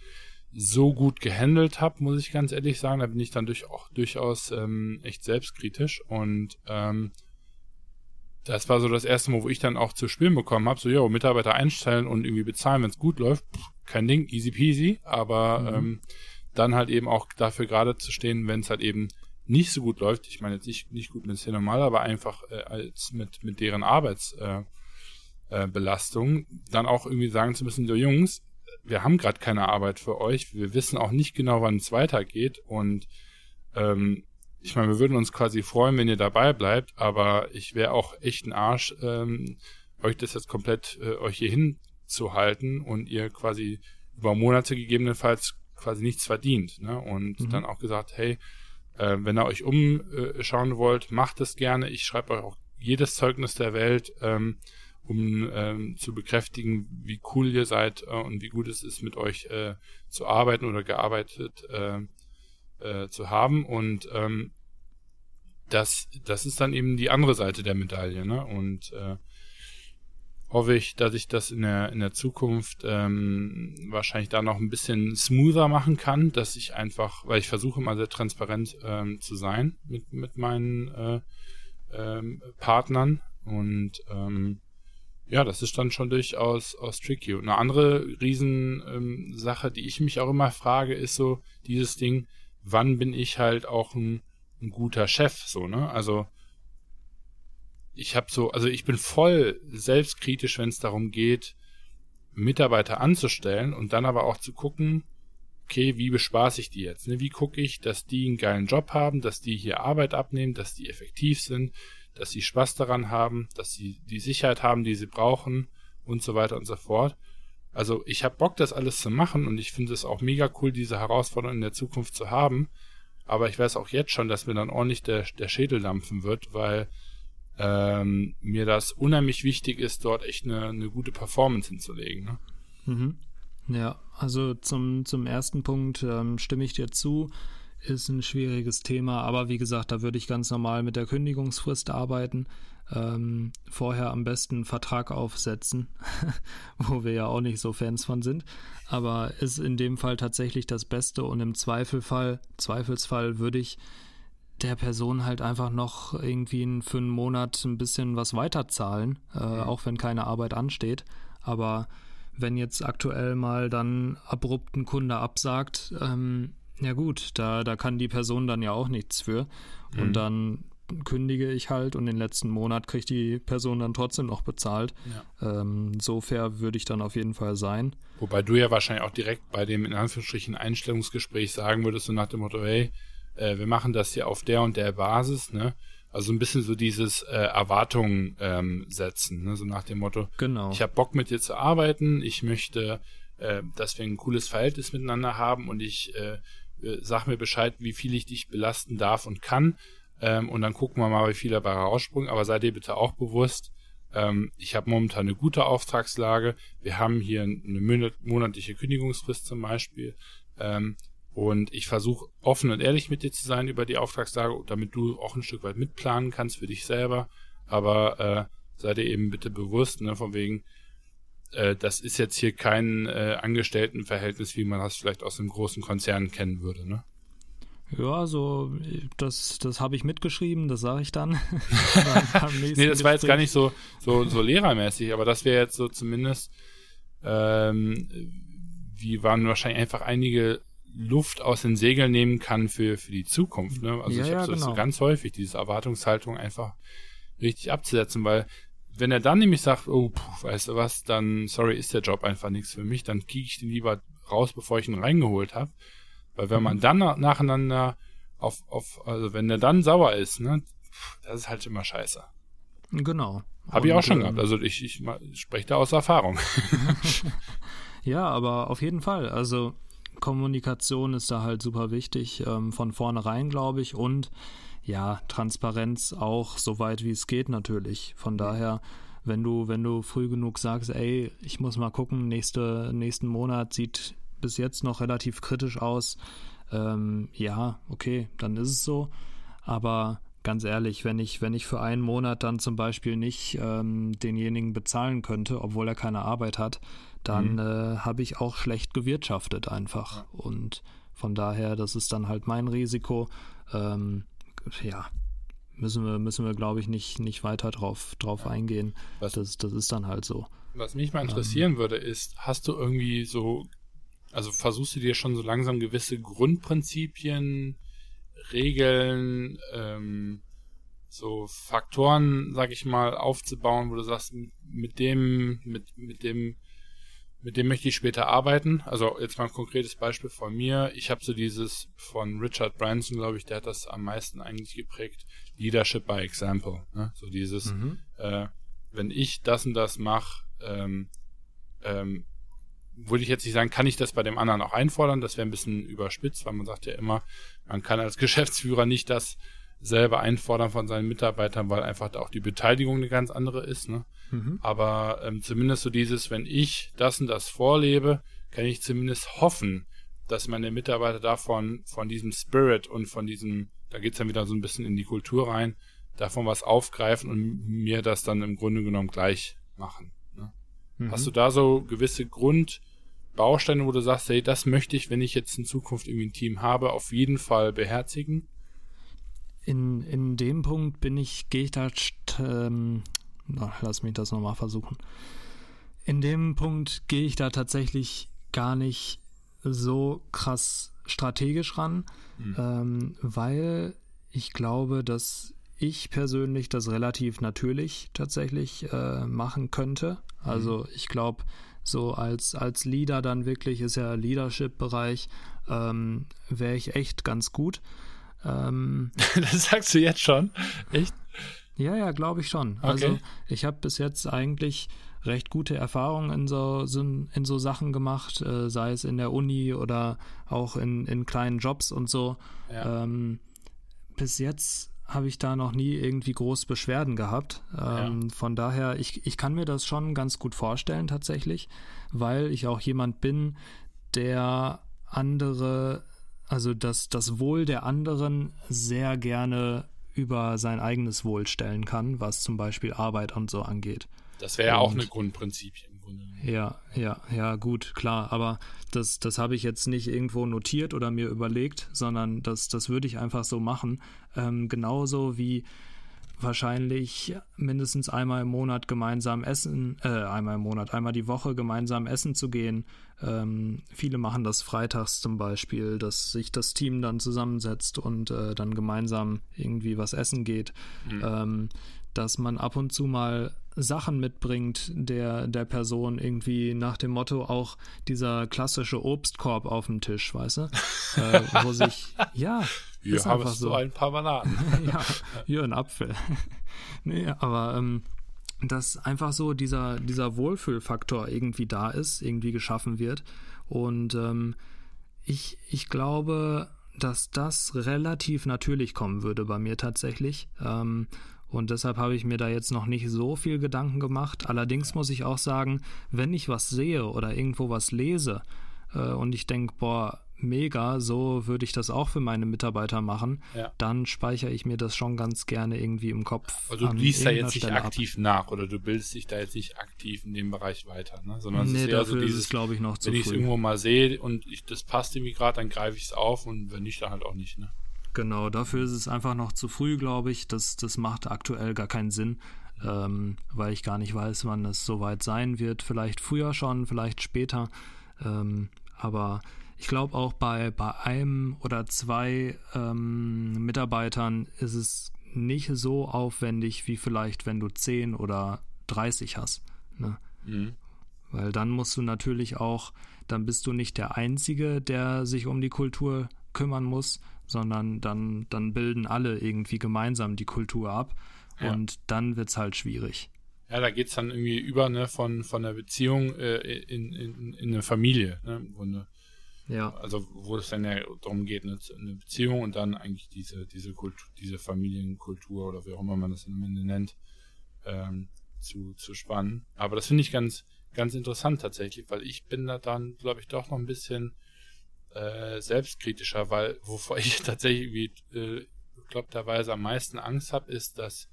so gut gehandelt habe, muss ich ganz ehrlich sagen. Da bin ich dann durch, auch durchaus ähm, echt selbstkritisch. Und ähm, das war so das erste Mal, wo ich dann auch zu spielen bekommen habe. So, ja, Mitarbeiter einstellen und irgendwie bezahlen, wenn es gut läuft. Pff, kein Ding, easy peasy. Aber mhm. ähm, dann halt eben auch dafür gerade zu stehen, wenn es halt eben nicht so gut läuft, ich meine jetzt nicht, nicht gut mit Cinemal, aber einfach äh, als mit, mit deren Arbeitsbelastung, äh, äh, dann auch irgendwie sagen zu müssen, so Jungs, wir haben gerade keine Arbeit für euch, wir wissen auch nicht genau, wann es weitergeht und ähm, ich meine, wir würden uns quasi freuen, wenn ihr dabei bleibt, aber ich wäre auch echt ein Arsch, ähm, euch das jetzt komplett äh, euch hier hinzuhalten und ihr quasi über Monate gegebenenfalls quasi nichts verdient. Ne? Und mhm. dann auch gesagt, hey, äh, wenn ihr euch umschauen wollt, macht es gerne. Ich schreibe euch auch jedes Zeugnis der Welt, ähm, um ähm, zu bekräftigen, wie cool ihr seid äh, und wie gut es ist, mit euch äh, zu arbeiten oder gearbeitet äh, äh, zu haben. Und ähm, das, das ist dann eben die andere Seite der Medaille. Ne? Und äh, hoffe ich, dass ich das in der, in der Zukunft ähm, wahrscheinlich da noch ein bisschen smoother machen kann, dass ich einfach, weil ich versuche immer sehr transparent ähm, zu sein mit, mit meinen äh, ähm, Partnern und ähm, ja, das ist dann schon durchaus aus tricky. Und eine andere Riesensache, ähm, die ich mich auch immer frage, ist so dieses Ding, wann bin ich halt auch ein, ein guter Chef, so, ne? Also ich habe so, also ich bin voll selbstkritisch, wenn es darum geht, Mitarbeiter anzustellen und dann aber auch zu gucken, okay, wie bespaße ich die jetzt? Ne? Wie gucke ich, dass die einen geilen Job haben, dass die hier Arbeit abnehmen, dass die effektiv sind, dass sie Spaß daran haben, dass sie die Sicherheit haben, die sie brauchen und so weiter und so fort. Also ich habe Bock, das alles zu machen und ich finde es auch mega cool, diese Herausforderung in der Zukunft zu haben. Aber ich weiß auch jetzt schon, dass mir dann ordentlich der, der Schädel dampfen wird, weil ähm, mir das unheimlich wichtig ist, dort echt eine, eine gute Performance hinzulegen. Ne? Mhm. Ja, also zum, zum ersten Punkt ähm, stimme ich dir zu. Ist ein schwieriges Thema, aber wie gesagt, da würde ich ganz normal mit der Kündigungsfrist arbeiten. Ähm, vorher am besten einen Vertrag aufsetzen, wo wir ja auch nicht so Fans von sind. Aber ist in dem Fall tatsächlich das Beste und im Zweifelfall, Zweifelsfall würde ich der Person halt einfach noch irgendwie für einen Monat ein bisschen was weiterzahlen, äh, mhm. auch wenn keine Arbeit ansteht. Aber wenn jetzt aktuell mal dann abrupt ein Kunde absagt, ähm, ja gut, da, da kann die Person dann ja auch nichts für. Mhm. Und dann kündige ich halt und den letzten Monat kriegt die Person dann trotzdem noch bezahlt. Ja. Ähm, so fair würde ich dann auf jeden Fall sein. Wobei du ja wahrscheinlich auch direkt bei dem in Anführungsstrichen Einstellungsgespräch sagen würdest, so nach dem Motto, hey, äh, wir machen das hier auf der und der Basis, ne? Also ein bisschen so dieses äh, Erwartungen ähm, setzen, ne? so nach dem Motto, genau. ich habe Bock mit dir zu arbeiten, ich möchte, äh, dass wir ein cooles Verhältnis miteinander haben und ich äh, äh, sag mir Bescheid, wie viel ich dich belasten darf und kann. Ähm, und dann gucken wir mal, wie viel dabei rausspringt. Aber sei dir bitte auch bewusst, ähm, ich habe momentan eine gute Auftragslage. Wir haben hier eine monatliche Kündigungsfrist zum Beispiel. Ähm, und ich versuche offen und ehrlich mit dir zu sein über die Auftragslage, damit du auch ein Stück weit mitplanen kannst für dich selber. Aber äh, sei dir eben bitte bewusst, ne, von wegen, äh, das ist jetzt hier kein äh, Angestelltenverhältnis, wie man das vielleicht aus einem großen Konzern kennen würde, ne? Ja, so das, das habe ich mitgeschrieben, das sage ich dann. nee, das war jetzt gar nicht so, so, so lehrermäßig, aber das wäre jetzt so zumindest, ähm, wie waren wahrscheinlich einfach einige Luft aus den Segeln nehmen kann für, für die Zukunft. Ne? Also ja, ich habe ja, so, genau. so ganz häufig diese Erwartungshaltung einfach richtig abzusetzen, weil wenn er dann nämlich sagt, oh, puh, weißt du was, dann, sorry, ist der Job einfach nichts für mich, dann kiege ich den lieber raus, bevor ich ihn reingeholt habe. Weil wenn man mhm. dann nacheinander auf, auf, also wenn der dann sauer ist, ne, das ist halt immer scheiße. Genau. Habe ich auch schon gehabt. Also ich, ich, ich spreche da aus Erfahrung. ja, aber auf jeden Fall. Also Kommunikation ist da halt super wichtig, ähm, von vornherein, glaube ich. Und ja, Transparenz auch so weit wie es geht natürlich. Von daher, wenn du, wenn du früh genug sagst, ey, ich muss mal gucken, nächste, nächsten Monat sieht bis jetzt noch relativ kritisch aus, ähm, ja, okay, dann ist es so. Aber ganz ehrlich, wenn ich, wenn ich für einen Monat dann zum Beispiel nicht ähm, denjenigen bezahlen könnte, obwohl er keine Arbeit hat, dann mhm. äh, habe ich auch schlecht gewirtschaftet einfach. Und von daher, das ist dann halt mein Risiko. Ähm, ja, müssen wir, müssen wir, glaube ich, nicht, nicht weiter drauf, drauf ja. eingehen. Was, das, das ist dann halt so. Was mich mal interessieren ähm, würde, ist, hast du irgendwie so, also versuchst du dir schon so langsam gewisse Grundprinzipien, Regeln, ähm, so Faktoren, sag ich mal, aufzubauen, wo du sagst, mit dem, mit, mit dem mit dem möchte ich später arbeiten. Also jetzt mal ein konkretes Beispiel von mir. Ich habe so dieses von Richard Branson, glaube ich, der hat das am meisten eigentlich geprägt. Leadership by Example. Ne? So dieses, mhm. äh, wenn ich das und das mache, ähm, ähm, würde ich jetzt nicht sagen, kann ich das bei dem anderen auch einfordern. Das wäre ein bisschen überspitzt, weil man sagt ja immer, man kann als Geschäftsführer nicht das selber einfordern von seinen Mitarbeitern, weil einfach auch die Beteiligung eine ganz andere ist. Ne? Mhm. Aber ähm, zumindest so dieses, wenn ich das und das vorlebe, kann ich zumindest hoffen, dass meine Mitarbeiter davon, von diesem Spirit und von diesem, da geht's dann wieder so ein bisschen in die Kultur rein, davon was aufgreifen und mir das dann im Grunde genommen gleich machen. Ne? Mhm. Hast du da so gewisse Grundbausteine, wo du sagst, hey, das möchte ich, wenn ich jetzt in Zukunft irgendwie ein Team habe, auf jeden Fall beherzigen? In, in dem Punkt bin ich, gehe ich da ähm, na, lass mich das nochmal versuchen. In dem Punkt gehe ich da tatsächlich gar nicht so krass strategisch ran, mhm. ähm, weil ich glaube, dass ich persönlich das relativ natürlich tatsächlich äh, machen könnte. Also mhm. ich glaube, so als, als Leader dann wirklich ist ja Leadership-Bereich, ähm, wäre ich echt ganz gut. Ähm, das sagst du jetzt schon? Echt? Ja, ja, glaube ich schon. Okay. Also ich habe bis jetzt eigentlich recht gute Erfahrungen in so, in so Sachen gemacht, äh, sei es in der Uni oder auch in, in kleinen Jobs und so. Ja. Ähm, bis jetzt habe ich da noch nie irgendwie groß Beschwerden gehabt. Ähm, ja. Von daher, ich, ich kann mir das schon ganz gut vorstellen tatsächlich, weil ich auch jemand bin, der andere, also das, das Wohl der anderen sehr gerne über sein eigenes Wohl stellen kann, was zum Beispiel Arbeit und so angeht. Das wäre ja auch eine Grundprinzipien im Grunde. Ja, ja, ja, gut, klar. Aber das, das habe ich jetzt nicht irgendwo notiert oder mir überlegt, sondern das, das würde ich einfach so machen. Ähm, genauso wie wahrscheinlich mindestens einmal im Monat gemeinsam essen, äh, einmal im Monat, einmal die Woche gemeinsam essen zu gehen. Ähm, viele machen das freitags zum Beispiel, dass sich das Team dann zusammensetzt und äh, dann gemeinsam irgendwie was essen geht. Mhm. Ähm, dass man ab und zu mal Sachen mitbringt der, der Person, irgendwie nach dem Motto auch dieser klassische Obstkorb auf dem Tisch, weißt du? äh, wo sich, ja, hier ist haben so ein paar Bananen. ja, hier ein Apfel. nee, aber ähm, dass einfach so dieser, dieser Wohlfühlfaktor irgendwie da ist, irgendwie geschaffen wird. Und ähm, ich, ich glaube, dass das relativ natürlich kommen würde bei mir tatsächlich. Ähm, und deshalb habe ich mir da jetzt noch nicht so viel Gedanken gemacht. Allerdings muss ich auch sagen, wenn ich was sehe oder irgendwo was lese äh, und ich denke, boah, mega, so würde ich das auch für meine Mitarbeiter machen, ja. dann speichere ich mir das schon ganz gerne irgendwie im Kopf. Also du liest da jetzt nicht Stelle aktiv ab. nach oder du bildest dich da jetzt nicht aktiv in dem Bereich weiter, ne? sondern nee, es ist eher so dieses, glaube ich, noch zu Wenn ich es irgendwo mal sehe und ich, das passt irgendwie gerade, dann greife ich es auf und wenn nicht, dann halt auch nicht. Ne? Genau, dafür ist es einfach noch zu früh, glaube ich. Das, das macht aktuell gar keinen Sinn, ähm, weil ich gar nicht weiß, wann es soweit sein wird. Vielleicht früher schon, vielleicht später. Ähm, aber ich glaube auch bei, bei einem oder zwei ähm, Mitarbeitern ist es nicht so aufwendig wie vielleicht, wenn du 10 oder 30 hast. Ne? Mhm. Weil dann musst du natürlich auch, dann bist du nicht der Einzige, der sich um die Kultur kümmern muss, sondern dann, dann bilden alle irgendwie gemeinsam die Kultur ab ja. und dann wird es halt schwierig. Ja, da geht es dann irgendwie über ne, von, von der Beziehung äh, in, in, in eine Familie, ne, im Grunde. Ja. Also wo es dann ja darum geht, eine, eine Beziehung und dann eigentlich diese, diese Kultur, diese Familienkultur oder wie auch immer man das am Ende nennt, ähm, zu, zu spannen. Aber das finde ich ganz, ganz interessant tatsächlich, weil ich bin da dann, glaube ich, doch noch ein bisschen äh, selbstkritischer, weil wovor ich tatsächlich wie äh, glaubterweise am meisten Angst habe, ist, dass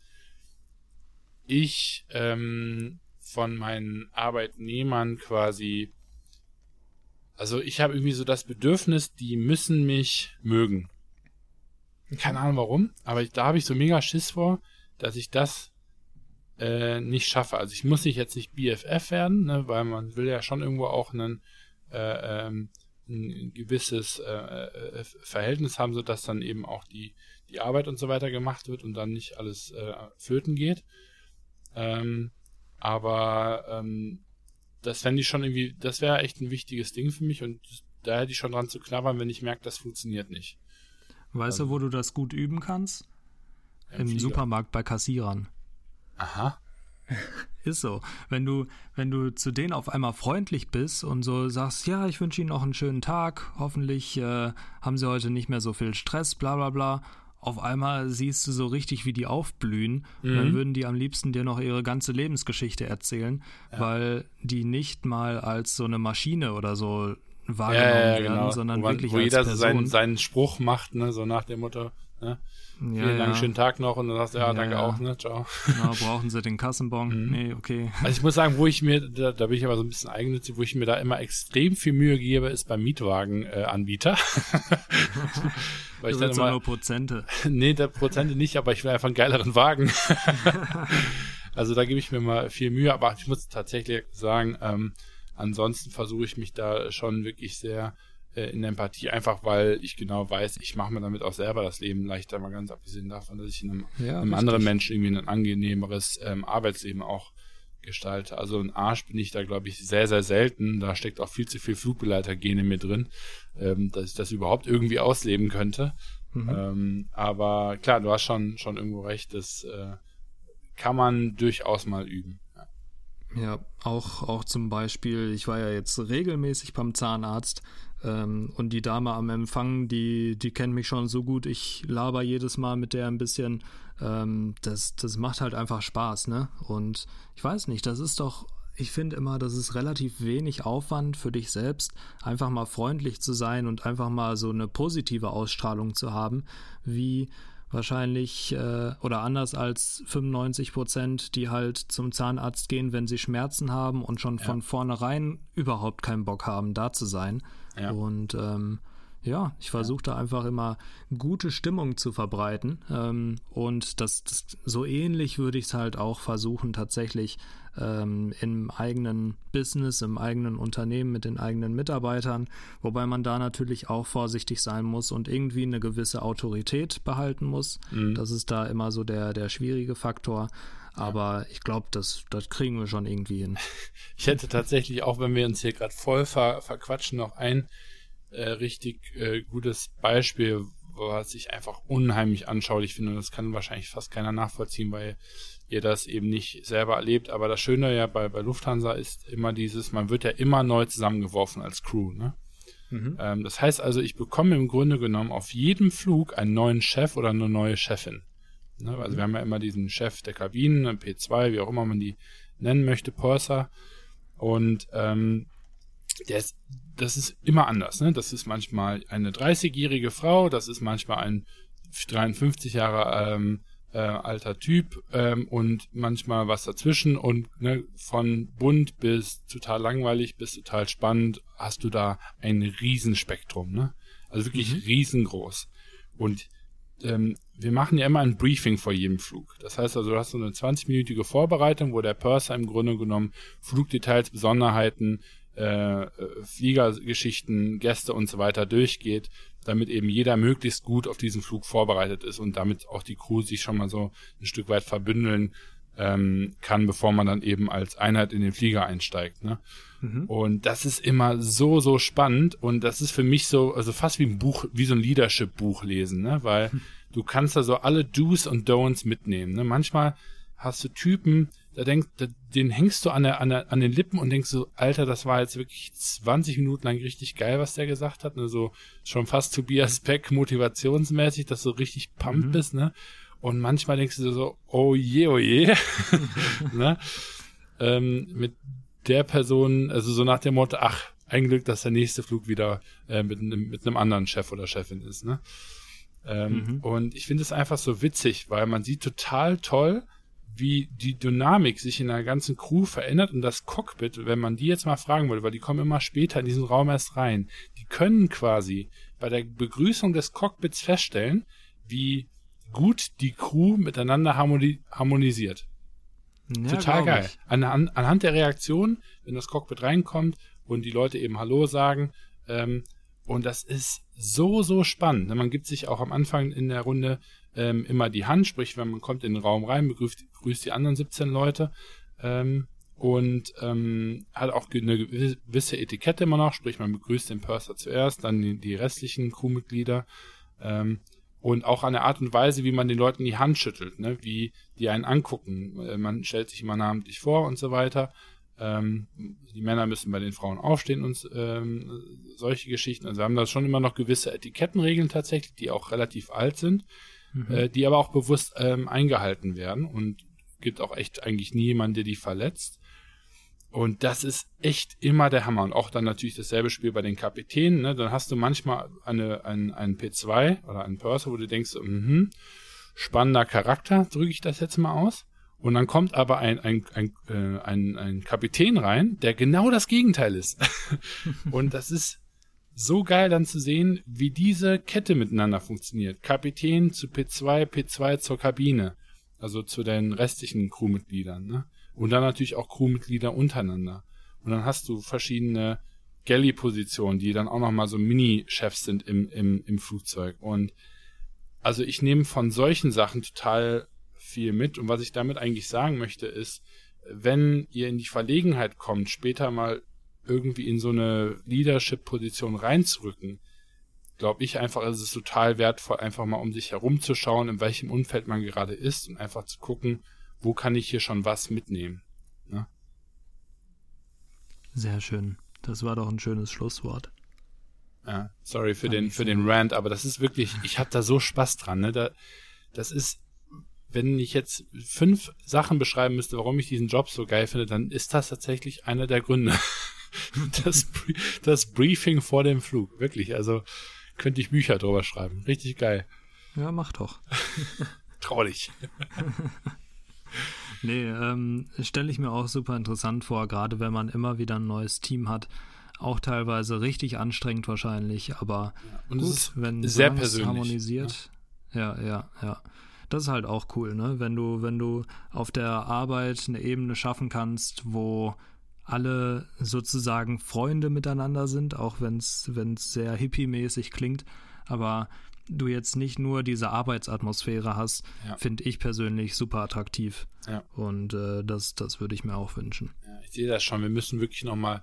ich ähm, von meinen Arbeitnehmern quasi also ich habe irgendwie so das Bedürfnis, die müssen mich mögen. Keine Ahnung warum, aber ich, da habe ich so mega Schiss vor, dass ich das äh, nicht schaffe. Also ich muss nicht jetzt nicht BFF werden, ne, weil man will ja schon irgendwo auch einen, äh, ähm, ein gewisses äh, äh, Verhältnis haben, sodass dann eben auch die, die Arbeit und so weiter gemacht wird und dann nicht alles äh, flöten geht. Ähm, aber ähm, das fände ich schon irgendwie, das wäre echt ein wichtiges Ding für mich und da hätte ich schon dran zu knabbern, wenn ich merke, das funktioniert nicht. Weißt ähm, du, wo du das gut üben kannst? Im, Im Supermarkt bei Kassierern. Aha. Ist so. Wenn du, wenn du zu denen auf einmal freundlich bist und so sagst, ja, ich wünsche Ihnen noch einen schönen Tag, hoffentlich äh, haben Sie heute nicht mehr so viel Stress, bla bla bla auf einmal siehst du so richtig, wie die aufblühen. Mhm. Dann würden die am liebsten dir noch ihre ganze Lebensgeschichte erzählen, ja. weil die nicht mal als so eine Maschine oder so wahrgenommen ja, ja, werden, genau. sondern wo wirklich wo als jeder Person. Seinen, seinen Spruch macht, ne, so nach dem Motto, ne? Ja, Vielen Dank, ja. schönen Tag noch und dann sagst du, ja, ja danke auch, ne? Ciao. Genau, brauchen sie den Kassenbon? Mhm. Nee, okay. Also ich muss sagen, wo ich mir, da, da, bin ich aber so ein bisschen eigennützig, wo ich mir da immer extrem viel Mühe gebe, ist beim Mietwagenanbieter. Äh, Weil ich dann immer, nur Prozente. nee, der Prozente nicht, aber ich will einfach einen geileren Wagen. also da gebe ich mir mal viel Mühe, aber ich muss tatsächlich sagen, ähm, ansonsten versuche ich mich da schon wirklich sehr äh, in Empathie, einfach weil ich genau weiß, ich mache mir damit auch selber das Leben leichter, mal ganz abgesehen davon, dass ich einem, ja, einem anderen Menschen irgendwie ein angenehmeres ähm, Arbeitsleben auch gestalte. Also ein Arsch bin ich da, glaube ich, sehr, sehr selten. Da steckt auch viel zu viel Flugbegleitergene mir drin, ähm, dass ich das überhaupt irgendwie ausleben könnte. Mhm. Ähm, aber klar, du hast schon, schon irgendwo recht, das äh, kann man durchaus mal üben. Ja. auch, auch zum Beispiel, ich war ja jetzt regelmäßig beim Zahnarzt ähm, und die Dame am Empfang, die, die kennt mich schon so gut, ich laber jedes Mal mit der ein bisschen. Ähm, das, das macht halt einfach Spaß, ne? Und ich weiß nicht, das ist doch ich finde immer, das ist relativ wenig Aufwand für dich selbst, einfach mal freundlich zu sein und einfach mal so eine positive Ausstrahlung zu haben, wie wahrscheinlich äh, oder anders als 95 Prozent, die halt zum Zahnarzt gehen, wenn sie Schmerzen haben und schon ja. von vornherein überhaupt keinen Bock haben, da zu sein. Ja. Und ähm, ja, ich versuche da einfach immer gute Stimmung zu verbreiten. Ähm, und das, das, so ähnlich würde ich es halt auch versuchen, tatsächlich ähm, im eigenen Business, im eigenen Unternehmen mit den eigenen Mitarbeitern, wobei man da natürlich auch vorsichtig sein muss und irgendwie eine gewisse Autorität behalten muss. Mhm. Das ist da immer so der, der schwierige Faktor. Aber ich glaube, das, das kriegen wir schon irgendwie hin. Ich hätte tatsächlich, auch wenn wir uns hier gerade voll ver, verquatschen, noch ein äh, richtig äh, gutes Beispiel, was ich einfach unheimlich anschaulich finde. Und das kann wahrscheinlich fast keiner nachvollziehen, weil ihr das eben nicht selber erlebt. Aber das Schöne ja bei, bei Lufthansa ist immer dieses, man wird ja immer neu zusammengeworfen als Crew. Ne? Mhm. Ähm, das heißt also, ich bekomme im Grunde genommen auf jedem Flug einen neuen Chef oder eine neue Chefin. Ne? Also mhm. wir haben ja immer diesen Chef der Kabinen, P2, wie auch immer man die nennen möchte, Purser. Und ähm, ist, das ist immer anders. Ne? Das ist manchmal eine 30-jährige Frau, das ist manchmal ein 53 Jahre ähm, äh, alter Typ ähm, und manchmal was dazwischen und ne, von bunt bis total langweilig bis total spannend hast du da ein Riesenspektrum. Ne? Also wirklich mhm. riesengroß. Und ähm, wir machen ja immer ein Briefing vor jedem Flug. Das heißt also, du hast so eine 20-minütige Vorbereitung, wo der Purser im Grunde genommen Flugdetails, Besonderheiten, äh, Fliegergeschichten, Gäste und so weiter durchgeht, damit eben jeder möglichst gut auf diesen Flug vorbereitet ist und damit auch die Crew sich schon mal so ein Stück weit verbündeln ähm, kann, bevor man dann eben als Einheit in den Flieger einsteigt. Ne? Mhm. Und das ist immer so, so spannend und das ist für mich so, also fast wie ein Buch, wie so ein Leadership-Buch lesen, ne? weil mhm. du kannst da so alle Do's und Don'ts mitnehmen. Ne? Manchmal hast du Typen, da denkst, den hängst du an, der, an, der, an den Lippen und denkst so, Alter, das war jetzt wirklich 20 Minuten lang richtig geil, was der gesagt hat. Ne? So schon fast Tobias Beck motivationsmäßig, dass du richtig pumped mhm. bist, ne? Und manchmal denkst du so, oh je, oh je. ne? ähm, mit der Person, also so nach dem Motto, ach, ein Glück, dass der nächste Flug wieder äh, mit, einem, mit einem anderen Chef oder Chefin ist, ne? Ähm, mhm. Und ich finde es einfach so witzig, weil man sieht total toll, wie die Dynamik sich in der ganzen Crew verändert und das Cockpit, wenn man die jetzt mal fragen würde, weil die kommen immer später in diesen Raum erst rein, die können quasi bei der Begrüßung des Cockpits feststellen, wie gut die Crew miteinander harmoni harmonisiert. Ja, Total geil. An, an, anhand der Reaktion, wenn das Cockpit reinkommt und die Leute eben Hallo sagen, ähm, und das ist so, so spannend. Man gibt sich auch am Anfang in der Runde ähm, immer die Hand, sprich, wenn man kommt in den Raum rein, begrüßt, begrüßt die anderen 17 Leute ähm, und ähm, hat auch eine gewisse Etikette immer noch, sprich, man begrüßt den Purser zuerst, dann die, die restlichen Crewmitglieder ähm, und auch an der Art und Weise, wie man den Leuten die Hand schüttelt, ne? wie die einen angucken. Äh, man stellt sich immer namentlich vor und so weiter. Ähm, die Männer müssen bei den Frauen aufstehen und ähm, solche Geschichten. Also wir haben da schon immer noch gewisse Etikettenregeln tatsächlich, die auch relativ alt sind mhm. äh, die aber auch bewusst ähm, eingehalten werden und gibt auch echt eigentlich nie jemanden, der die verletzt. Und das ist echt immer der Hammer. Und auch dann natürlich dasselbe Spiel bei den Kapitänen. Ne? Dann hast du manchmal eine, ein, einen P2 oder einen Purser, wo du denkst, mh, spannender Charakter, drücke ich das jetzt mal aus. Und dann kommt aber ein, ein, ein, äh, ein, ein Kapitän rein, der genau das Gegenteil ist. und das ist so geil dann zu sehen, wie diese Kette miteinander funktioniert. Kapitän zu P2, P2 zur Kabine. Also zu den restlichen Crewmitgliedern, ne? Und dann natürlich auch Crewmitglieder untereinander. Und dann hast du verschiedene Galley-Positionen, die dann auch nochmal so Mini-Chefs sind im, im, im Flugzeug. Und also ich nehme von solchen Sachen total viel mit. Und was ich damit eigentlich sagen möchte, ist, wenn ihr in die Verlegenheit kommt, später mal irgendwie in so eine Leadership-Position reinzurücken, glaube ich einfach, ist es total wertvoll, einfach mal um sich herumzuschauen, in welchem Umfeld man gerade ist und einfach zu gucken, wo kann ich hier schon was mitnehmen. Ne? Sehr schön. Das war doch ein schönes Schlusswort. Ja, sorry für den, für den Rant, aber das ist wirklich, ich habe da so Spaß dran. Ne? Da, das ist, wenn ich jetzt fünf Sachen beschreiben müsste, warum ich diesen Job so geil finde, dann ist das tatsächlich einer der Gründe. das, das Briefing vor dem Flug. Wirklich, also könnte ich Bücher drüber schreiben. Richtig geil. Ja, mach doch. Traurig. nee, ähm, stelle ich mir auch super interessant vor, gerade wenn man immer wieder ein neues Team hat. Auch teilweise richtig anstrengend wahrscheinlich, aber ja, und gut, es ist wenn sehr persönlich harmonisiert. Ja. ja, ja, ja. Das ist halt auch cool, ne? Wenn du, wenn du auf der Arbeit eine Ebene schaffen kannst, wo alle sozusagen Freunde miteinander sind, auch wenn es sehr hippie-mäßig klingt, aber du jetzt nicht nur diese Arbeitsatmosphäre hast, ja. finde ich persönlich super attraktiv. Ja. Und äh, das, das würde ich mir auch wünschen. Ja, ich sehe das schon. Wir müssen wirklich nochmal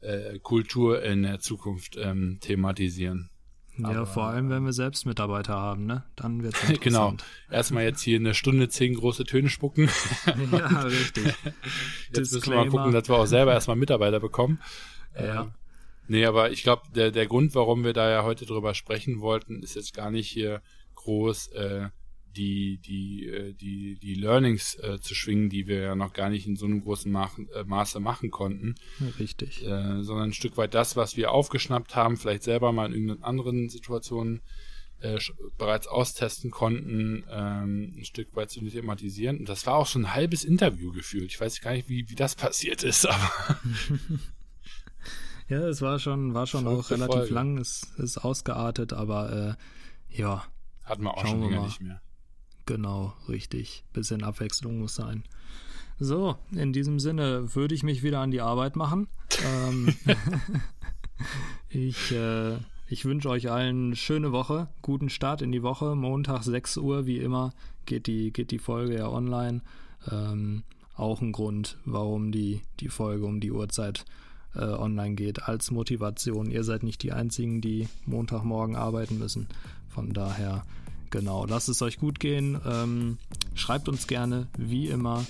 äh, Kultur in der Zukunft ähm, thematisieren. Ja, Aber, vor allem, wenn wir selbst Mitarbeiter haben, ne? Dann wird es Genau. Erstmal jetzt hier eine Stunde zehn große Töne spucken. ja, richtig. jetzt müssen wir mal gucken, dass wir auch selber erstmal Mitarbeiter bekommen. Ja. Ähm, nee, aber ich glaube, der, der Grund, warum wir da ja heute drüber sprechen wollten, ist jetzt gar nicht hier groß äh, die, die, äh, die, die Learnings äh, zu schwingen, die wir ja noch gar nicht in so einem großen Ma äh, Maße machen konnten. Richtig. Äh, sondern ein Stück weit das, was wir aufgeschnappt haben, vielleicht selber mal in irgendeinen anderen Situationen äh, bereits austesten konnten, ähm, ein Stück weit zu thematisieren. Und das war auch schon ein halbes Interview gefühlt. Ich weiß gar nicht, wie, wie das passiert ist, aber. ja, es war schon, war schon auch relativ Folge. lang, es ist ausgeartet, aber äh, ja. Hatten wir auch schon länger nicht mehr. Genau, richtig. Bisschen Abwechslung muss sein. So, in diesem Sinne würde ich mich wieder an die Arbeit machen. ähm, ich äh, ich wünsche euch allen eine schöne Woche, guten Start in die Woche. Montag 6 Uhr, wie immer, geht die, geht die Folge ja online. Ähm, auch ein Grund, warum die, die Folge um die Uhrzeit äh, online geht, als Motivation. Ihr seid nicht die Einzigen, die Montagmorgen arbeiten müssen. Von daher Genau, lasst es euch gut gehen. Ähm, schreibt uns gerne, wie immer,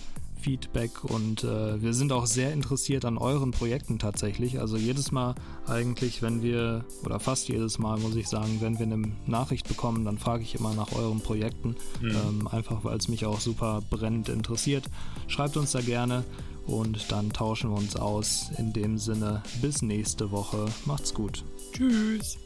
Feedback und äh, wir sind auch sehr interessiert an euren Projekten tatsächlich. Also jedes Mal eigentlich, wenn wir, oder fast jedes Mal muss ich sagen, wenn wir eine Nachricht bekommen, dann frage ich immer nach euren Projekten. Mhm. Ähm, einfach weil es mich auch super brennend interessiert. Schreibt uns da gerne und dann tauschen wir uns aus. In dem Sinne, bis nächste Woche. Macht's gut. Tschüss.